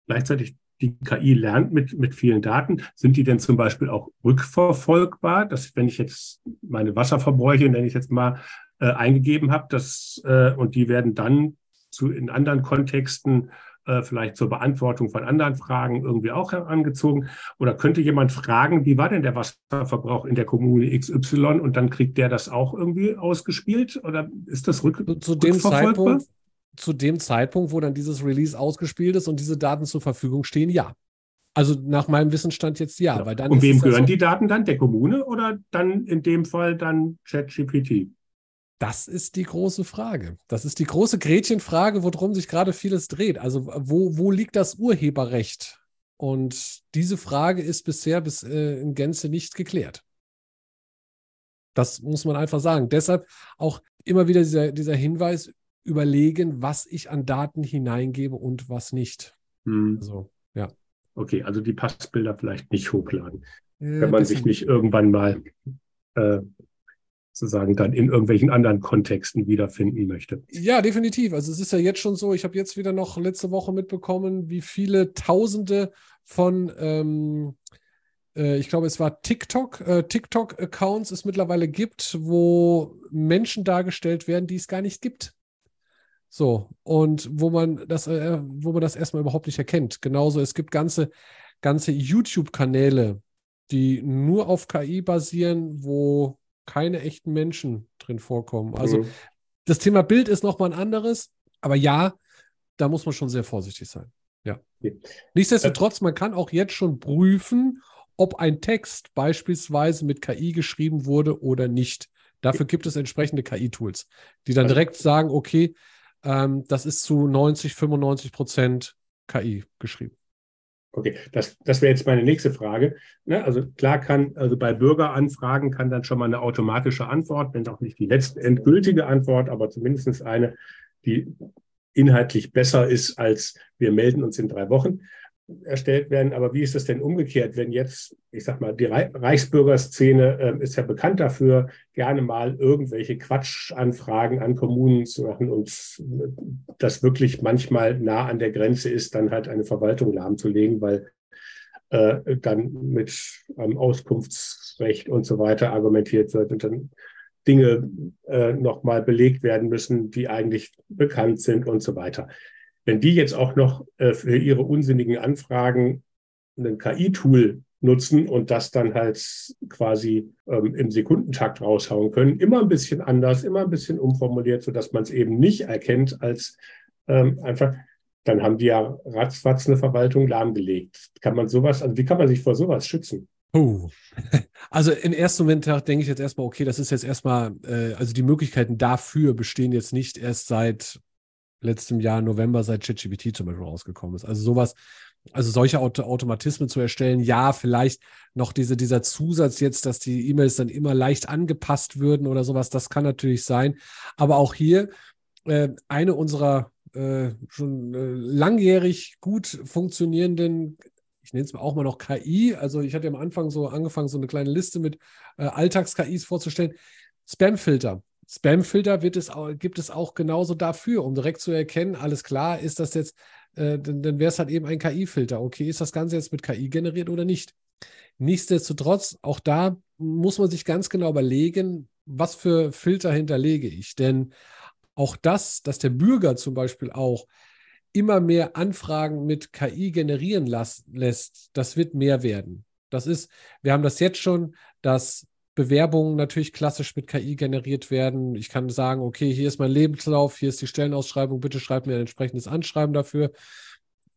gleichzeitig die KI lernt mit, mit vielen Daten. Sind die denn zum Beispiel auch rückverfolgbar, dass wenn ich jetzt meine Wasserverbräuche, nenne ich jetzt mal, äh, eingegeben habe, dass, äh, und die werden dann zu, in anderen Kontexten äh, vielleicht zur Beantwortung von anderen Fragen irgendwie auch herangezogen? Oder könnte jemand fragen, wie war denn der Wasserverbrauch in der Kommune XY und dann kriegt der das auch irgendwie ausgespielt? Oder ist das rück zu, zu dem Zeitpunkt zu dem Zeitpunkt, wo dann dieses Release ausgespielt ist und diese Daten zur Verfügung stehen, ja. Also nach meinem Wissensstand jetzt ja. ja. Weil dann Und wem gehören ja so, die Daten dann? Der Kommune oder dann in dem Fall dann ChatGPT? Das ist die große Frage. Das ist die große Gretchenfrage, worum sich gerade vieles dreht. Also wo, wo liegt das Urheberrecht? Und diese Frage ist bisher bis äh, in Gänze nicht geklärt. Das muss man einfach sagen. Deshalb auch immer wieder dieser, dieser Hinweis, überlegen, was ich an Daten hineingebe und was nicht. Hm. Also, ja. Okay, also die Passbilder vielleicht nicht hochladen, äh, wenn man sich nicht irgendwann mal äh, sozusagen dann in irgendwelchen anderen Kontexten wiederfinden möchte. Ja, definitiv. Also es ist ja jetzt schon so, ich habe jetzt wieder noch letzte Woche mitbekommen, wie viele Tausende von ähm, äh, ich glaube, es war TikTok, äh, TikTok-Accounts es mittlerweile gibt, wo Menschen dargestellt werden, die es gar nicht gibt. So, und wo man das, äh, wo man das erstmal überhaupt nicht erkennt. Genauso, es gibt ganze, ganze YouTube-Kanäle, die nur auf KI basieren, wo keine echten Menschen drin vorkommen. Also mhm. das Thema Bild ist nochmal ein anderes, aber ja, da muss man schon sehr vorsichtig sein. Ja. ja. Nichtsdestotrotz, man kann auch jetzt schon prüfen, ob ein Text beispielsweise mit KI geschrieben wurde oder nicht. Dafür gibt es entsprechende KI-Tools, die dann also direkt sagen, okay, ähm, das ist zu 90, 95 Prozent KI geschrieben. Okay, das, das wäre jetzt meine nächste Frage. Ne, also klar kann, also bei Bürgeranfragen kann dann schon mal eine automatische Antwort, wenn auch nicht die letzte endgültige Antwort, aber zumindest eine, die inhaltlich besser ist als wir melden uns in drei Wochen erstellt werden. Aber wie ist das denn umgekehrt, wenn jetzt, ich sag mal, die Reichsbürgerszene äh, ist ja bekannt dafür, gerne mal irgendwelche Quatschanfragen an Kommunen zu machen und das wirklich manchmal nah an der Grenze ist, dann halt eine Verwaltung lahmzulegen, weil äh, dann mit ähm, Auskunftsrecht und so weiter argumentiert wird und dann Dinge äh, nochmal belegt werden müssen, die eigentlich bekannt sind und so weiter. Wenn die jetzt auch noch äh, für ihre unsinnigen Anfragen ein KI-Tool nutzen und das dann halt quasi ähm, im Sekundentakt raushauen können, immer ein bisschen anders, immer ein bisschen umformuliert, sodass man es eben nicht erkennt als ähm, einfach, dann haben die ja ratzfatz eine Verwaltung lahmgelegt. Kann man sowas, also wie kann man sich vor sowas schützen? Oh. Also im ersten Moment denke ich jetzt erstmal, okay, das ist jetzt erstmal, äh, also die Möglichkeiten dafür bestehen jetzt nicht erst seit letztem Jahr November, seit ChatGPT zum Beispiel rausgekommen ist. Also sowas, also solche Auto Automatismen zu erstellen, ja, vielleicht noch diese, dieser Zusatz jetzt, dass die E-Mails dann immer leicht angepasst würden oder sowas, das kann natürlich sein. Aber auch hier äh, eine unserer äh, schon äh, langjährig gut funktionierenden ich nenne es auch mal noch KI. Also ich hatte am Anfang so angefangen, so eine kleine Liste mit äh, Alltags-KIs vorzustellen. Spamfilter. Spamfilter wird es auch, gibt es auch genauso dafür, um direkt zu erkennen, alles klar, ist das jetzt, äh, dann, dann wäre es halt eben ein KI-Filter. Okay, ist das Ganze jetzt mit KI generiert oder nicht? Nichtsdestotrotz, auch da muss man sich ganz genau überlegen, was für Filter hinterlege ich. Denn auch das, dass der Bürger zum Beispiel auch immer mehr Anfragen mit KI generieren las, lässt, das wird mehr werden. Das ist, wir haben das jetzt schon, dass Bewerbungen natürlich klassisch mit KI generiert werden. Ich kann sagen, okay, hier ist mein Lebenslauf, hier ist die Stellenausschreibung, bitte schreib mir ein entsprechendes Anschreiben dafür.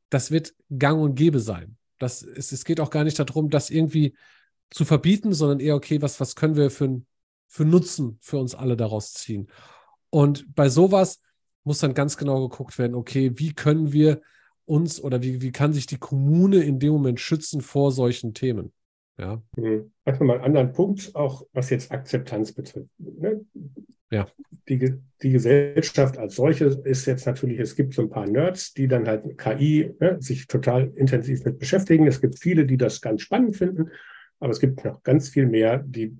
Das wird gang und gäbe sein. Das ist, es geht auch gar nicht darum, das irgendwie zu verbieten, sondern eher, okay, was, was können wir für, für Nutzen für uns alle daraus ziehen? Und bei sowas muss dann ganz genau geguckt werden, okay, wie können wir uns oder wie, wie kann sich die Kommune in dem Moment schützen vor solchen Themen? Ja. Mhm. Einfach mal einen anderen Punkt, auch was jetzt Akzeptanz betrifft. Ne? Ja. Die, die Gesellschaft als solche ist jetzt natürlich, es gibt so ein paar Nerds, die dann halt KI ne, sich total intensiv mit beschäftigen. Es gibt viele, die das ganz spannend finden, aber es gibt noch ganz viel mehr, die,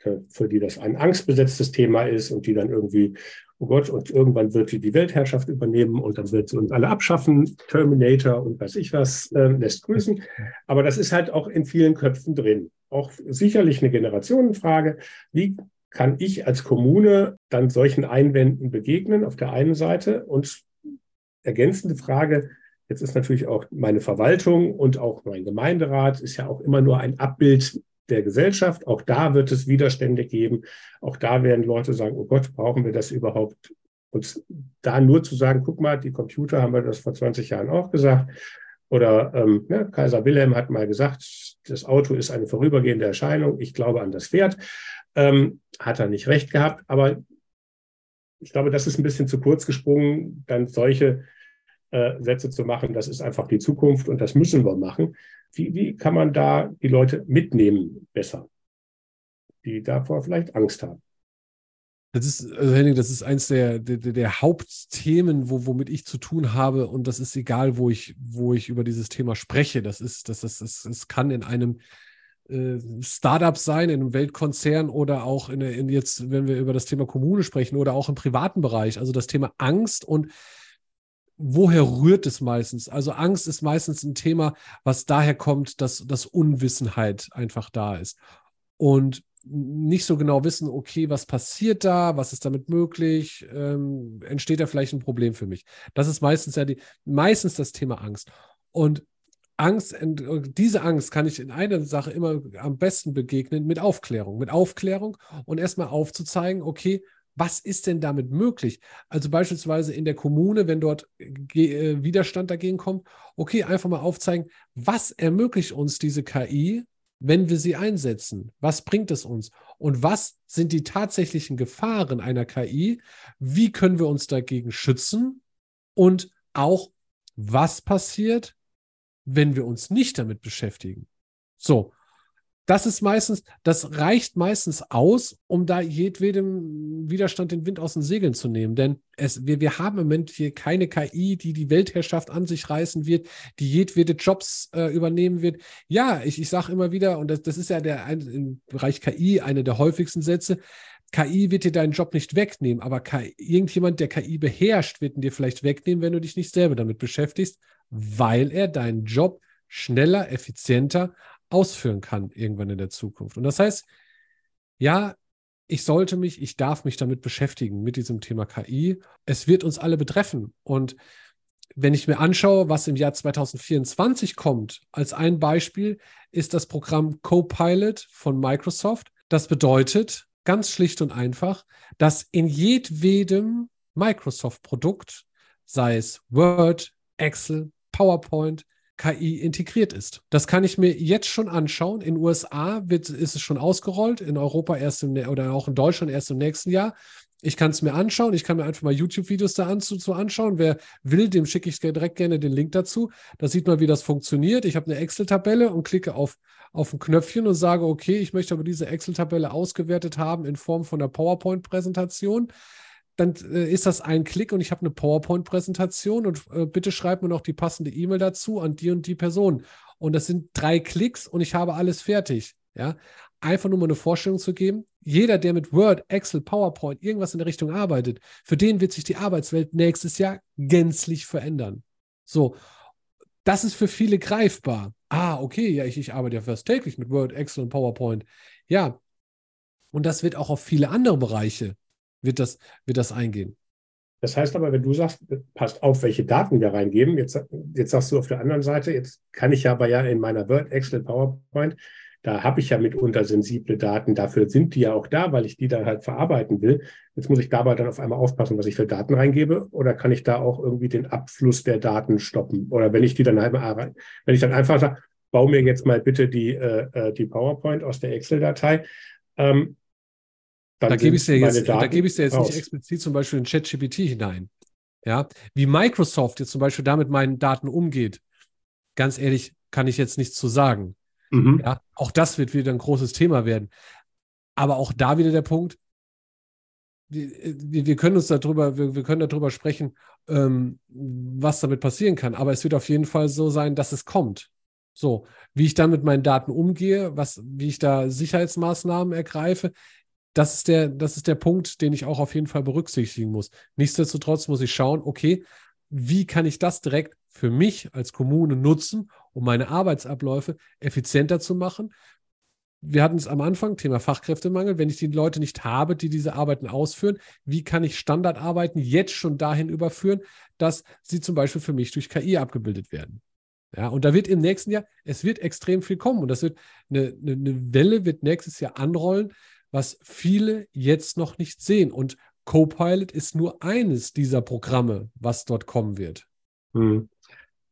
äh, für die das ein angstbesetztes Thema ist und die dann irgendwie oh Gott, und irgendwann wird sie die Weltherrschaft übernehmen und dann wird sie uns alle abschaffen, Terminator und weiß ich was, äh, lässt grüßen. Aber das ist halt auch in vielen Köpfen drin. Auch sicherlich eine Generationenfrage. Wie kann ich als Kommune dann solchen Einwänden begegnen auf der einen Seite? Und ergänzende Frage, jetzt ist natürlich auch meine Verwaltung und auch mein Gemeinderat ist ja auch immer nur ein Abbild der Gesellschaft. Auch da wird es Widerstände geben. Auch da werden Leute sagen, oh Gott, brauchen wir das überhaupt? Und da nur zu sagen, guck mal, die Computer haben wir das vor 20 Jahren auch gesagt. Oder ähm, ja, Kaiser Wilhelm hat mal gesagt, das Auto ist eine vorübergehende Erscheinung. Ich glaube an das Pferd. Ähm, hat er nicht recht gehabt. Aber ich glaube, das ist ein bisschen zu kurz gesprungen, dann solche äh, Sätze zu machen. Das ist einfach die Zukunft und das müssen wir machen. Wie, wie kann man da die Leute mitnehmen besser, die davor vielleicht Angst haben? Das ist, also Henning, das ist eins der, der, der Hauptthemen, wo, womit ich zu tun habe. Und das ist egal, wo ich, wo ich über dieses Thema spreche. Das ist, das, das, das, es kann in einem äh, Startup sein, in einem Weltkonzern oder auch in, in jetzt, wenn wir über das Thema Kommune sprechen oder auch im privaten Bereich. Also das Thema Angst und woher rührt es meistens? Also Angst ist meistens ein Thema, was daher kommt, dass, dass Unwissenheit einfach da ist. Und nicht so genau wissen, okay, was passiert da, was ist damit möglich, ähm, entsteht da vielleicht ein Problem für mich. Das ist meistens ja die, meistens das Thema Angst. Und Angst, diese Angst kann ich in einer Sache immer am besten begegnen mit Aufklärung. Mit Aufklärung und erstmal aufzuzeigen, okay, was ist denn damit möglich? Also beispielsweise in der Kommune, wenn dort äh, Widerstand dagegen kommt, okay, einfach mal aufzeigen, was ermöglicht uns diese KI, wenn wir sie einsetzen? Was bringt es uns? Und was sind die tatsächlichen Gefahren einer KI? Wie können wir uns dagegen schützen? Und auch, was passiert, wenn wir uns nicht damit beschäftigen? So, das ist meistens, das reicht meistens aus, um da jedwedem Widerstand den Wind aus den Segeln zu nehmen. Denn es, wir, wir haben im Moment hier keine KI, die die Weltherrschaft an sich reißen wird, die jedwede Jobs äh, übernehmen wird. Ja, ich, ich sage immer wieder, und das, das ist ja der ein, im Bereich KI eine der häufigsten Sätze, KI wird dir deinen Job nicht wegnehmen, aber KI, irgendjemand, der KI beherrscht, wird ihn dir vielleicht wegnehmen, wenn du dich nicht selber damit beschäftigst, weil er deinen Job schneller, effizienter ausführen kann irgendwann in der Zukunft. Und das heißt, ja, ich sollte mich, ich darf mich damit beschäftigen, mit diesem Thema KI. Es wird uns alle betreffen. Und wenn ich mir anschaue, was im Jahr 2024 kommt, als ein Beispiel ist das Programm Copilot von Microsoft. Das bedeutet ganz schlicht und einfach, dass in jedwedem Microsoft-Produkt, sei es Word, Excel, PowerPoint, KI integriert ist. Das kann ich mir jetzt schon anschauen. In USA wird, ist es schon ausgerollt, in Europa erst im, oder auch in Deutschland erst im nächsten Jahr. Ich kann es mir anschauen. Ich kann mir einfach mal YouTube-Videos da zu, zu, anschauen. Wer will, dem schicke ich direkt gerne den Link dazu. Da sieht man, wie das funktioniert. Ich habe eine Excel-Tabelle und klicke auf, auf ein Knöpfchen und sage, okay, ich möchte aber diese Excel-Tabelle ausgewertet haben in Form von einer PowerPoint-Präsentation dann äh, ist das ein Klick und ich habe eine PowerPoint-Präsentation und äh, bitte schreib mir noch die passende E-Mail dazu an die und die Person. Und das sind drei Klicks und ich habe alles fertig. Ja, einfach nur mal eine Vorstellung zu geben. Jeder, der mit Word, Excel, PowerPoint, irgendwas in der Richtung arbeitet, für den wird sich die Arbeitswelt nächstes Jahr gänzlich verändern. So, das ist für viele greifbar. Ah, okay, ja, ich, ich arbeite ja fast täglich mit Word, Excel und PowerPoint. Ja, und das wird auch auf viele andere Bereiche wird das, wird das eingehen. Das heißt aber, wenn du sagst, passt auf, welche Daten wir reingeben, jetzt, jetzt sagst du auf der anderen Seite, jetzt kann ich aber ja in meiner Word, Excel, PowerPoint, da habe ich ja mitunter sensible Daten, dafür sind die ja auch da, weil ich die dann halt verarbeiten will. Jetzt muss ich dabei dann auf einmal aufpassen, was ich für Daten reingebe, oder kann ich da auch irgendwie den Abfluss der Daten stoppen? Oder wenn ich die dann halt mal, wenn ich dann einfach sage, bau mir jetzt mal bitte die, äh, äh die PowerPoint aus der Excel-Datei, ähm, da gebe ich es dir jetzt, da gebe ich dir jetzt nicht explizit zum Beispiel in ChatGPT hinein. Ja, wie Microsoft jetzt zum Beispiel damit meinen Daten umgeht, ganz ehrlich, kann ich jetzt nichts zu sagen. Mhm. Ja, auch das wird wieder ein großes Thema werden. Aber auch da wieder der Punkt, wir, wir können uns darüber, wir, wir können darüber sprechen, ähm, was damit passieren kann. Aber es wird auf jeden Fall so sein, dass es kommt. So, wie ich dann mit meinen Daten umgehe, was, wie ich da Sicherheitsmaßnahmen ergreife, das ist, der, das ist der Punkt, den ich auch auf jeden Fall berücksichtigen muss. Nichtsdestotrotz muss ich schauen, okay, wie kann ich das direkt für mich als Kommune nutzen, um meine Arbeitsabläufe effizienter zu machen? Wir hatten es am Anfang, Thema Fachkräftemangel. Wenn ich die Leute nicht habe, die diese Arbeiten ausführen, wie kann ich Standardarbeiten jetzt schon dahin überführen, dass sie zum Beispiel für mich durch KI abgebildet werden? Ja, und da wird im nächsten Jahr, es wird extrem viel kommen und das wird eine, eine, eine Welle wird nächstes Jahr anrollen, was viele jetzt noch nicht sehen. Und Copilot ist nur eines dieser Programme, was dort kommen wird. Hm.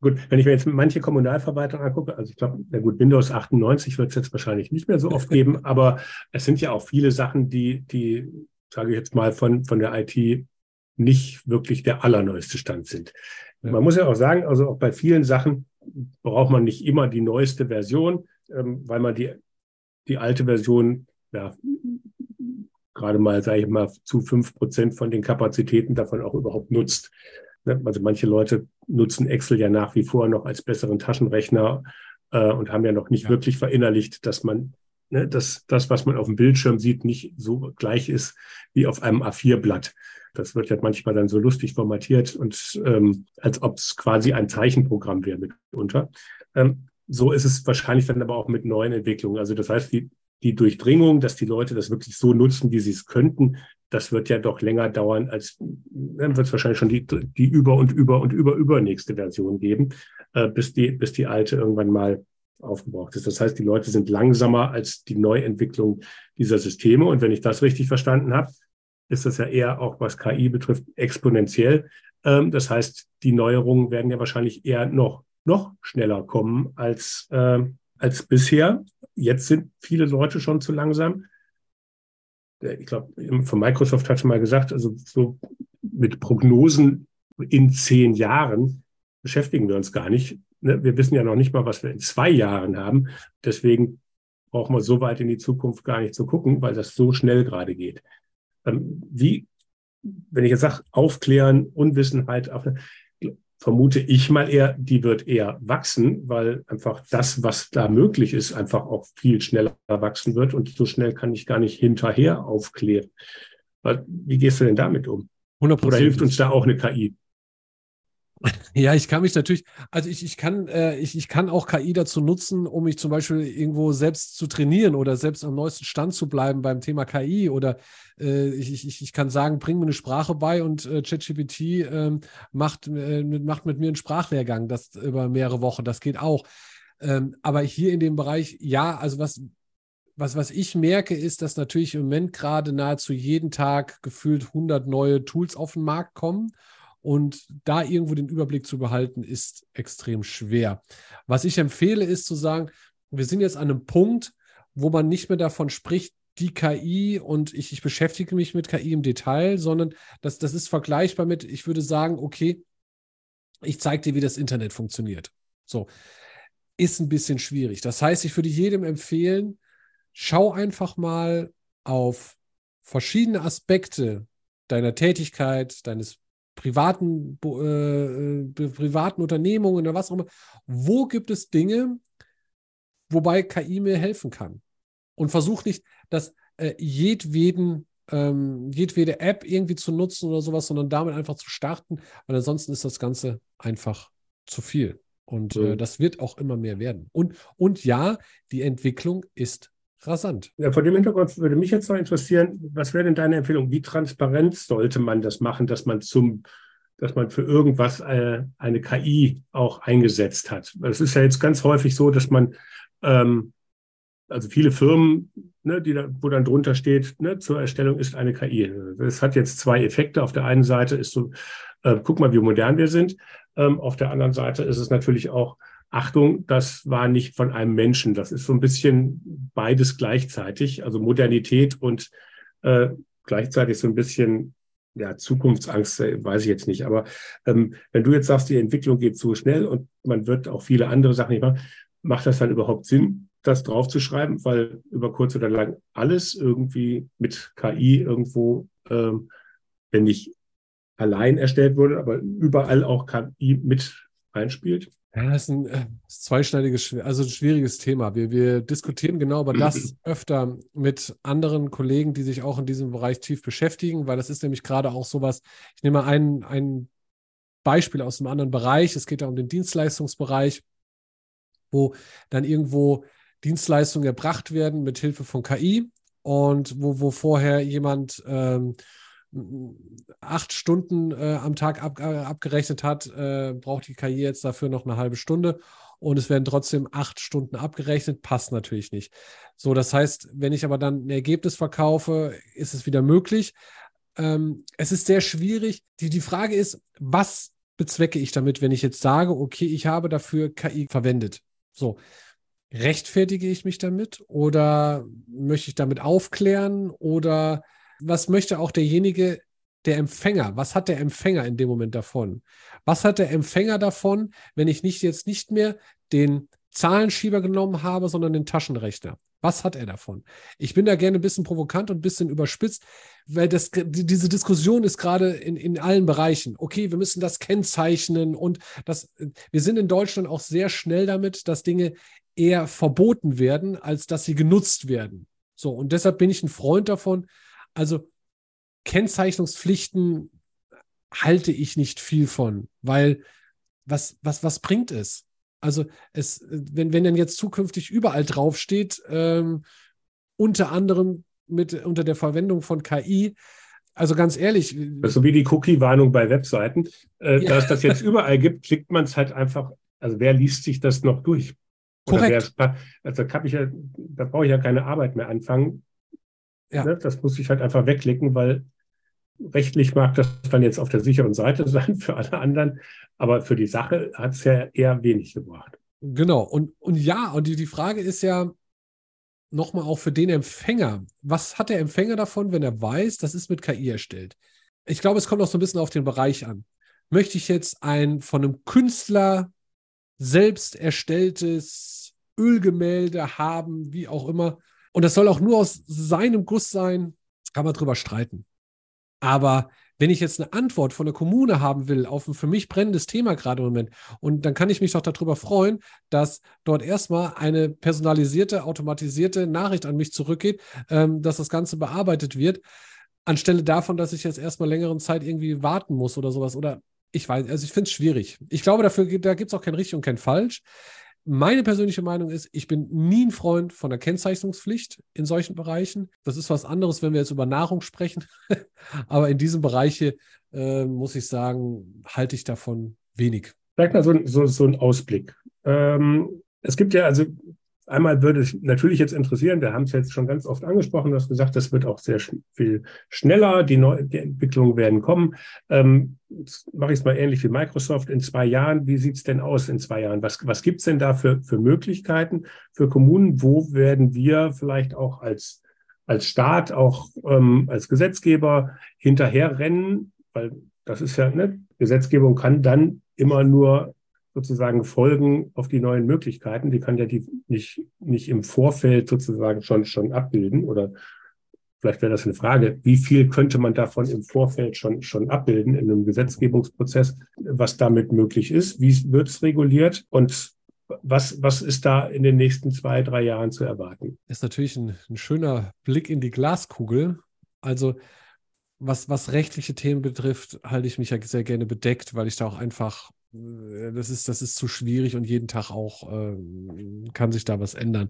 Gut, wenn ich mir jetzt manche Kommunalverwaltung angucke, also ich glaube, na gut, Windows 98 wird es jetzt wahrscheinlich nicht mehr so oft geben, aber es sind ja auch viele Sachen, die, die, sage ich jetzt mal, von, von der IT nicht wirklich der allerneueste Stand sind. Ja. Man muss ja auch sagen, also auch bei vielen Sachen braucht man nicht immer die neueste Version, ähm, weil man die, die alte Version, ja, gerade mal, sage ich mal, zu fünf Prozent von den Kapazitäten davon auch überhaupt nutzt. Ne, also manche Leute nutzen Excel ja nach wie vor noch als besseren Taschenrechner äh, und haben ja noch nicht ja. wirklich verinnerlicht, dass man ne, dass das, was man auf dem Bildschirm sieht, nicht so gleich ist wie auf einem A4-Blatt. Das wird ja manchmal dann so lustig formatiert und ähm, als ob es quasi ein Zeichenprogramm wäre mitunter. Ähm, so ist es wahrscheinlich dann aber auch mit neuen Entwicklungen. Also das heißt, die, die Durchdringung, dass die Leute das wirklich so nutzen, wie sie es könnten, das wird ja doch länger dauern, als dann wird es wahrscheinlich schon die, die über und über und über übernächste Version geben, äh, bis die, bis die alte irgendwann mal aufgebraucht ist. Das heißt, die Leute sind langsamer als die Neuentwicklung dieser Systeme. Und wenn ich das richtig verstanden habe, ist das ja eher auch, was KI betrifft, exponentiell. Ähm, das heißt, die Neuerungen werden ja wahrscheinlich eher noch, noch schneller kommen als, äh, als bisher. Jetzt sind viele Leute schon zu langsam. Ich glaube, von Microsoft hat schon mal gesagt, also so mit Prognosen in zehn Jahren beschäftigen wir uns gar nicht. Ne? Wir wissen ja noch nicht mal, was wir in zwei Jahren haben. Deswegen brauchen wir so weit in die Zukunft gar nicht zu gucken, weil das so schnell gerade geht. Ähm, wie, wenn ich jetzt sage, aufklären, Unwissenheit, vermute ich mal eher, die wird eher wachsen, weil einfach das, was da möglich ist, einfach auch viel schneller wachsen wird und so schnell kann ich gar nicht hinterher aufklären. Wie gehst du denn damit um? 100%. Oder hilft uns da auch eine KI? Ja, ich kann mich natürlich, also ich, ich kann, äh, ich, ich kann auch KI dazu nutzen, um mich zum Beispiel irgendwo selbst zu trainieren oder selbst am neuesten Stand zu bleiben beim Thema KI oder äh, ich, ich, ich kann sagen, bring mir eine Sprache bei und äh, ChatGPT äh, macht, äh, macht mit mir einen Sprachlehrgang, das über mehrere Wochen, das geht auch. Ähm, aber hier in dem Bereich, ja, also was, was, was ich merke, ist, dass natürlich im Moment gerade nahezu jeden Tag gefühlt 100 neue Tools auf den Markt kommen und da irgendwo den Überblick zu behalten, ist extrem schwer. Was ich empfehle, ist zu sagen, wir sind jetzt an einem Punkt, wo man nicht mehr davon spricht, die KI und ich, ich beschäftige mich mit KI im Detail, sondern das, das ist vergleichbar mit, ich würde sagen, okay, ich zeige dir, wie das Internet funktioniert. So, ist ein bisschen schwierig. Das heißt, ich würde jedem empfehlen, schau einfach mal auf verschiedene Aspekte deiner Tätigkeit, deines privaten, äh, äh, privaten Unternehmungen oder was auch immer. Wo gibt es Dinge, wobei KI mir helfen kann? Und versuch nicht, dass äh, jedweden, ähm, jedwede App irgendwie zu nutzen oder sowas, sondern damit einfach zu starten, weil ansonsten ist das Ganze einfach zu viel. Und äh, mhm. das wird auch immer mehr werden. Und, und ja, die Entwicklung ist rasant. Ja, vor dem Hintergrund würde mich jetzt noch interessieren, was wäre denn deine Empfehlung? Wie transparent sollte man das machen, dass man zum dass man für irgendwas äh, eine KI auch eingesetzt hat. Es ist ja jetzt ganz häufig so, dass man, ähm, also viele Firmen, ne, die da, wo dann drunter steht, ne, zur Erstellung ist eine KI. Das hat jetzt zwei Effekte. Auf der einen Seite ist so, äh, guck mal, wie modern wir sind. Ähm, auf der anderen Seite ist es natürlich auch, Achtung, das war nicht von einem Menschen. Das ist so ein bisschen beides gleichzeitig, also Modernität und äh, gleichzeitig so ein bisschen ja, Zukunftsangst, äh, weiß ich jetzt nicht. Aber ähm, wenn du jetzt sagst, die Entwicklung geht so schnell und man wird auch viele andere Sachen nicht machen, macht das dann überhaupt Sinn, das draufzuschreiben? Weil über kurz oder lang alles irgendwie mit KI irgendwo, ähm, wenn nicht allein erstellt wurde, aber überall auch KI mit einspielt? Ja, das ist ein äh, zweischneidiges, also ein schwieriges Thema. Wir, wir diskutieren genau über das öfter mit anderen Kollegen, die sich auch in diesem Bereich tief beschäftigen, weil das ist nämlich gerade auch sowas. Ich nehme mal ein, ein Beispiel aus einem anderen Bereich. Es geht ja um den Dienstleistungsbereich, wo dann irgendwo Dienstleistungen erbracht werden mit Hilfe von KI und wo, wo vorher jemand ähm, acht Stunden äh, am Tag ab, äh, abgerechnet hat, äh, braucht die KI jetzt dafür noch eine halbe Stunde und es werden trotzdem acht Stunden abgerechnet, passt natürlich nicht. So, das heißt, wenn ich aber dann ein Ergebnis verkaufe, ist es wieder möglich. Ähm, es ist sehr schwierig. Die, die Frage ist, was bezwecke ich damit, wenn ich jetzt sage, okay, ich habe dafür KI verwendet? So, rechtfertige ich mich damit oder möchte ich damit aufklären oder was möchte auch derjenige, der Empfänger, was hat der Empfänger in dem Moment davon? Was hat der Empfänger davon, wenn ich nicht jetzt nicht mehr den Zahlenschieber genommen habe, sondern den Taschenrechner? Was hat er davon? Ich bin da gerne ein bisschen provokant und ein bisschen überspitzt, weil das, diese Diskussion ist gerade in, in allen Bereichen. Okay, wir müssen das kennzeichnen und das, wir sind in Deutschland auch sehr schnell damit, dass Dinge eher verboten werden, als dass sie genutzt werden. So, und deshalb bin ich ein Freund davon. Also Kennzeichnungspflichten halte ich nicht viel von, weil was, was, was bringt es? Also es, wenn, wenn dann jetzt zukünftig überall draufsteht, ähm, unter anderem mit unter der Verwendung von KI, also ganz ehrlich. Das ist so wie die Cookie-Warnung bei Webseiten. Äh, ja. Da es das jetzt überall gibt, klickt man es halt einfach, also wer liest sich das noch durch? Korrekt. also da, ich ja, da brauche ich ja keine Arbeit mehr anfangen. Ja. Ne? Das muss ich halt einfach wegklicken, weil rechtlich mag das dann jetzt auf der sicheren Seite sein für alle anderen, aber für die Sache hat es ja eher wenig gebracht. Genau. Und, und ja, und die, die Frage ist ja nochmal auch für den Empfänger. Was hat der Empfänger davon, wenn er weiß, das ist mit KI erstellt? Ich glaube, es kommt auch so ein bisschen auf den Bereich an. Möchte ich jetzt ein von einem Künstler selbst erstelltes Ölgemälde haben, wie auch immer. Und das soll auch nur aus seinem Guss sein, kann man drüber streiten. Aber wenn ich jetzt eine Antwort von der Kommune haben will auf ein für mich brennendes Thema gerade im Moment, und dann kann ich mich doch darüber freuen, dass dort erstmal eine personalisierte, automatisierte Nachricht an mich zurückgeht, ähm, dass das Ganze bearbeitet wird, anstelle davon, dass ich jetzt erstmal längeren Zeit irgendwie warten muss oder sowas. Oder ich weiß, also ich finde es schwierig. Ich glaube, dafür, da gibt es auch kein richtig und kein falsch. Meine persönliche Meinung ist, ich bin nie ein Freund von der Kennzeichnungspflicht in solchen Bereichen. Das ist was anderes, wenn wir jetzt über Nahrung sprechen. Aber in diesen Bereichen äh, muss ich sagen, halte ich davon wenig. Vielleicht mal so, so, so ein Ausblick. Ähm, es gibt ja also Einmal würde es natürlich jetzt interessieren, wir haben es jetzt schon ganz oft angesprochen, du hast gesagt, das wird auch sehr viel schneller, die, Neu die Entwicklungen werden kommen. Ähm, mache ich es mal ähnlich wie Microsoft in zwei Jahren. Wie sieht es denn aus in zwei Jahren? Was, was gibt es denn da für, für Möglichkeiten für Kommunen? Wo werden wir vielleicht auch als, als Staat, auch ähm, als Gesetzgeber hinterherrennen? Weil das ist ja, ne, Gesetzgebung kann dann immer nur sozusagen folgen auf die neuen Möglichkeiten. Die kann ja die nicht, nicht im Vorfeld sozusagen schon, schon abbilden oder vielleicht wäre das eine Frage, wie viel könnte man davon im Vorfeld schon, schon abbilden in einem Gesetzgebungsprozess, was damit möglich ist, wie wird es reguliert und was, was ist da in den nächsten zwei, drei Jahren zu erwarten? Ist natürlich ein, ein schöner Blick in die Glaskugel. Also was, was rechtliche Themen betrifft, halte ich mich ja sehr gerne bedeckt, weil ich da auch einfach das ist, das ist zu schwierig und jeden Tag auch äh, kann sich da was ändern.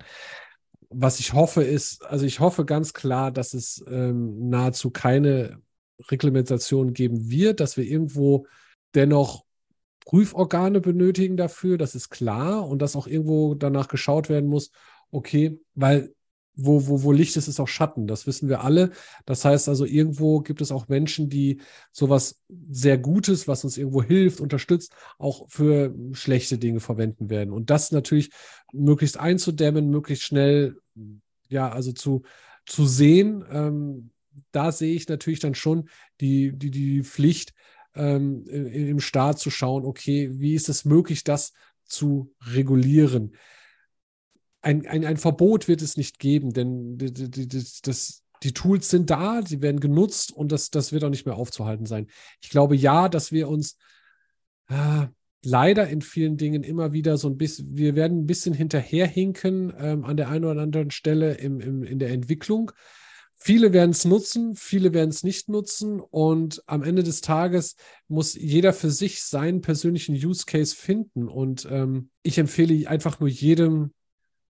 Was ich hoffe ist, also ich hoffe ganz klar, dass es ähm, nahezu keine Reglementation geben wird, dass wir irgendwo dennoch Prüforgane benötigen dafür, das ist klar und dass auch irgendwo danach geschaut werden muss, okay, weil wo, wo, wo Licht ist, ist auch Schatten. Das wissen wir alle. Das heißt also, irgendwo gibt es auch Menschen, die sowas sehr Gutes, was uns irgendwo hilft, unterstützt, auch für schlechte Dinge verwenden werden. Und das natürlich möglichst einzudämmen, möglichst schnell, ja, also zu, zu sehen. Ähm, da sehe ich natürlich dann schon die, die, die Pflicht, ähm, im Staat zu schauen, okay, wie ist es möglich, das zu regulieren? Ein, ein, ein Verbot wird es nicht geben, denn das, das, die Tools sind da, sie werden genutzt und das, das wird auch nicht mehr aufzuhalten sein. Ich glaube ja, dass wir uns äh, leider in vielen Dingen immer wieder so ein bisschen, wir werden ein bisschen hinterherhinken ähm, an der einen oder anderen Stelle im, im, in der Entwicklung. Viele werden es nutzen, viele werden es nicht nutzen und am Ende des Tages muss jeder für sich seinen persönlichen Use Case finden und ähm, ich empfehle einfach nur jedem,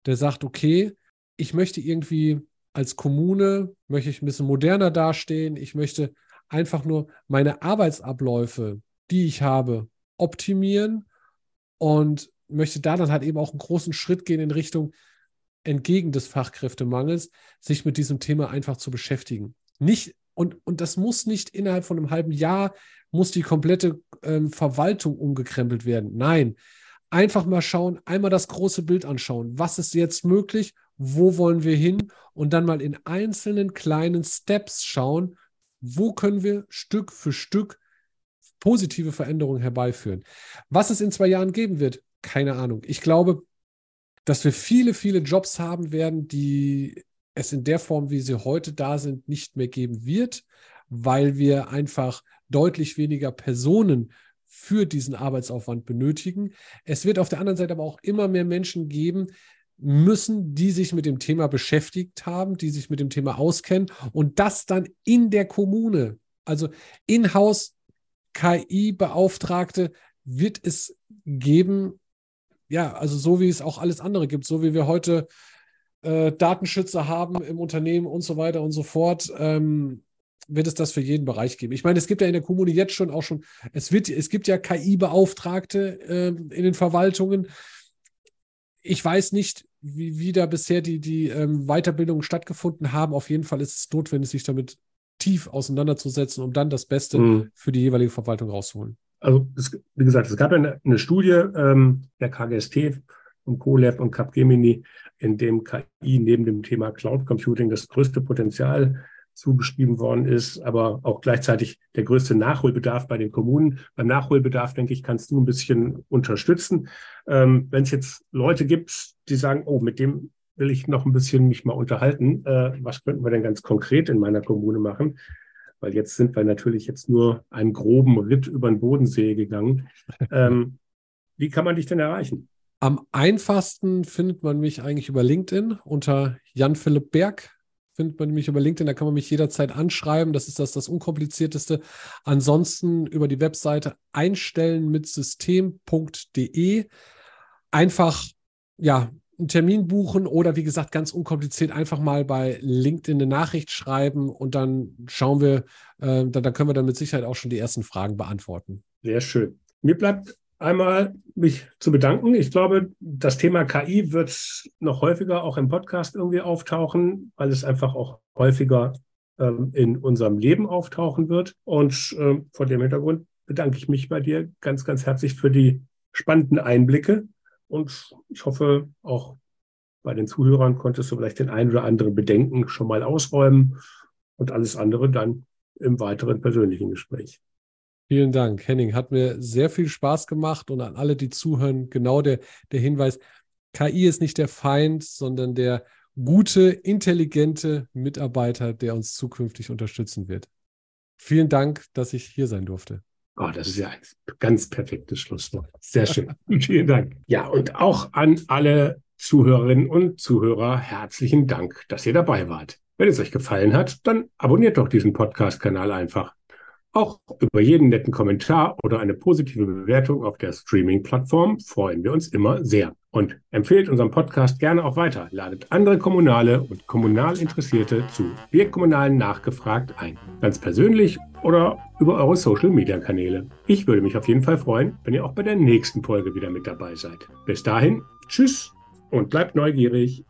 der sagt, okay, ich möchte irgendwie als Kommune, möchte ich ein bisschen moderner dastehen, ich möchte einfach nur meine Arbeitsabläufe, die ich habe, optimieren und möchte da dann halt eben auch einen großen Schritt gehen in Richtung entgegen des Fachkräftemangels, sich mit diesem Thema einfach zu beschäftigen. Nicht Und, und das muss nicht innerhalb von einem halben Jahr, muss die komplette ähm, Verwaltung umgekrempelt werden. Nein, einfach mal schauen, einmal das große Bild anschauen. Was ist jetzt möglich? Wo wollen wir hin? Und dann mal in einzelnen kleinen Steps schauen, wo können wir Stück für Stück positive Veränderungen herbeiführen. Was es in zwei Jahren geben wird, keine Ahnung. Ich glaube, dass wir viele, viele Jobs haben werden, die es in der Form, wie sie heute da sind, nicht mehr geben wird, weil wir einfach deutlich weniger Personen für diesen Arbeitsaufwand benötigen. Es wird auf der anderen Seite aber auch immer mehr Menschen geben, müssen, die sich mit dem Thema beschäftigt haben, die sich mit dem Thema auskennen und das dann in der Kommune, also in-house KI-Beauftragte wird es geben, ja, also so wie es auch alles andere gibt, so wie wir heute äh, Datenschützer haben im Unternehmen und so weiter und so fort, ähm, wird es das für jeden Bereich geben. Ich meine, es gibt ja in der Kommune jetzt schon auch schon, es wird, es gibt ja KI-Beauftragte äh, in den Verwaltungen. Ich weiß nicht, wie, wie da bisher die, die ähm, Weiterbildungen stattgefunden haben. Auf jeden Fall ist es notwendig, sich damit tief auseinanderzusetzen, um dann das Beste mhm. für die jeweilige Verwaltung rauszuholen. Also, es, wie gesagt, es gab eine, eine Studie ähm, der KGST und CoLab und Capgemini, in dem KI neben dem Thema Cloud Computing das größte Potenzial zugeschrieben worden ist, aber auch gleichzeitig der größte Nachholbedarf bei den Kommunen. Beim Nachholbedarf, denke ich, kannst du ein bisschen unterstützen. Ähm, Wenn es jetzt Leute gibt, die sagen, oh, mit dem will ich noch ein bisschen mich mal unterhalten. Äh, was könnten wir denn ganz konkret in meiner Kommune machen? Weil jetzt sind wir natürlich jetzt nur einen groben Ritt über den Bodensee gegangen. Ähm, wie kann man dich denn erreichen? Am einfachsten findet man mich eigentlich über LinkedIn unter Jan Philipp Berg findet man mich über LinkedIn, da kann man mich jederzeit anschreiben. Das ist das, das Unkomplizierteste. Ansonsten über die Webseite einstellen mit system.de. Einfach, ja, einen Termin buchen oder wie gesagt, ganz unkompliziert einfach mal bei LinkedIn eine Nachricht schreiben und dann schauen wir, äh, dann, dann können wir dann mit Sicherheit auch schon die ersten Fragen beantworten. Sehr schön. Mir bleibt einmal mich zu bedanken. Ich glaube, das Thema KI wird noch häufiger auch im Podcast irgendwie auftauchen, weil es einfach auch häufiger ähm, in unserem Leben auftauchen wird. Und äh, vor dem Hintergrund bedanke ich mich bei dir ganz, ganz herzlich für die spannenden Einblicke. Und ich hoffe, auch bei den Zuhörern konntest du vielleicht den ein oder anderen Bedenken schon mal ausräumen und alles andere dann im weiteren persönlichen Gespräch. Vielen Dank, Henning. Hat mir sehr viel Spaß gemacht und an alle, die zuhören, genau der, der Hinweis, KI ist nicht der Feind, sondern der gute, intelligente Mitarbeiter, der uns zukünftig unterstützen wird. Vielen Dank, dass ich hier sein durfte. Oh, das ist ja ein ganz perfektes Schlusswort. Sehr schön. Vielen Dank. Ja, und auch an alle Zuhörerinnen und Zuhörer herzlichen Dank, dass ihr dabei wart. Wenn es euch gefallen hat, dann abonniert doch diesen Podcast-Kanal einfach. Auch über jeden netten Kommentar oder eine positive Bewertung auf der Streaming-Plattform freuen wir uns immer sehr. Und empfehlt unseren Podcast gerne auch weiter. Ladet andere Kommunale und kommunal Interessierte zu Wir Kommunalen nachgefragt ein. Ganz persönlich oder über eure Social-Media-Kanäle. Ich würde mich auf jeden Fall freuen, wenn ihr auch bei der nächsten Folge wieder mit dabei seid. Bis dahin, tschüss und bleibt neugierig.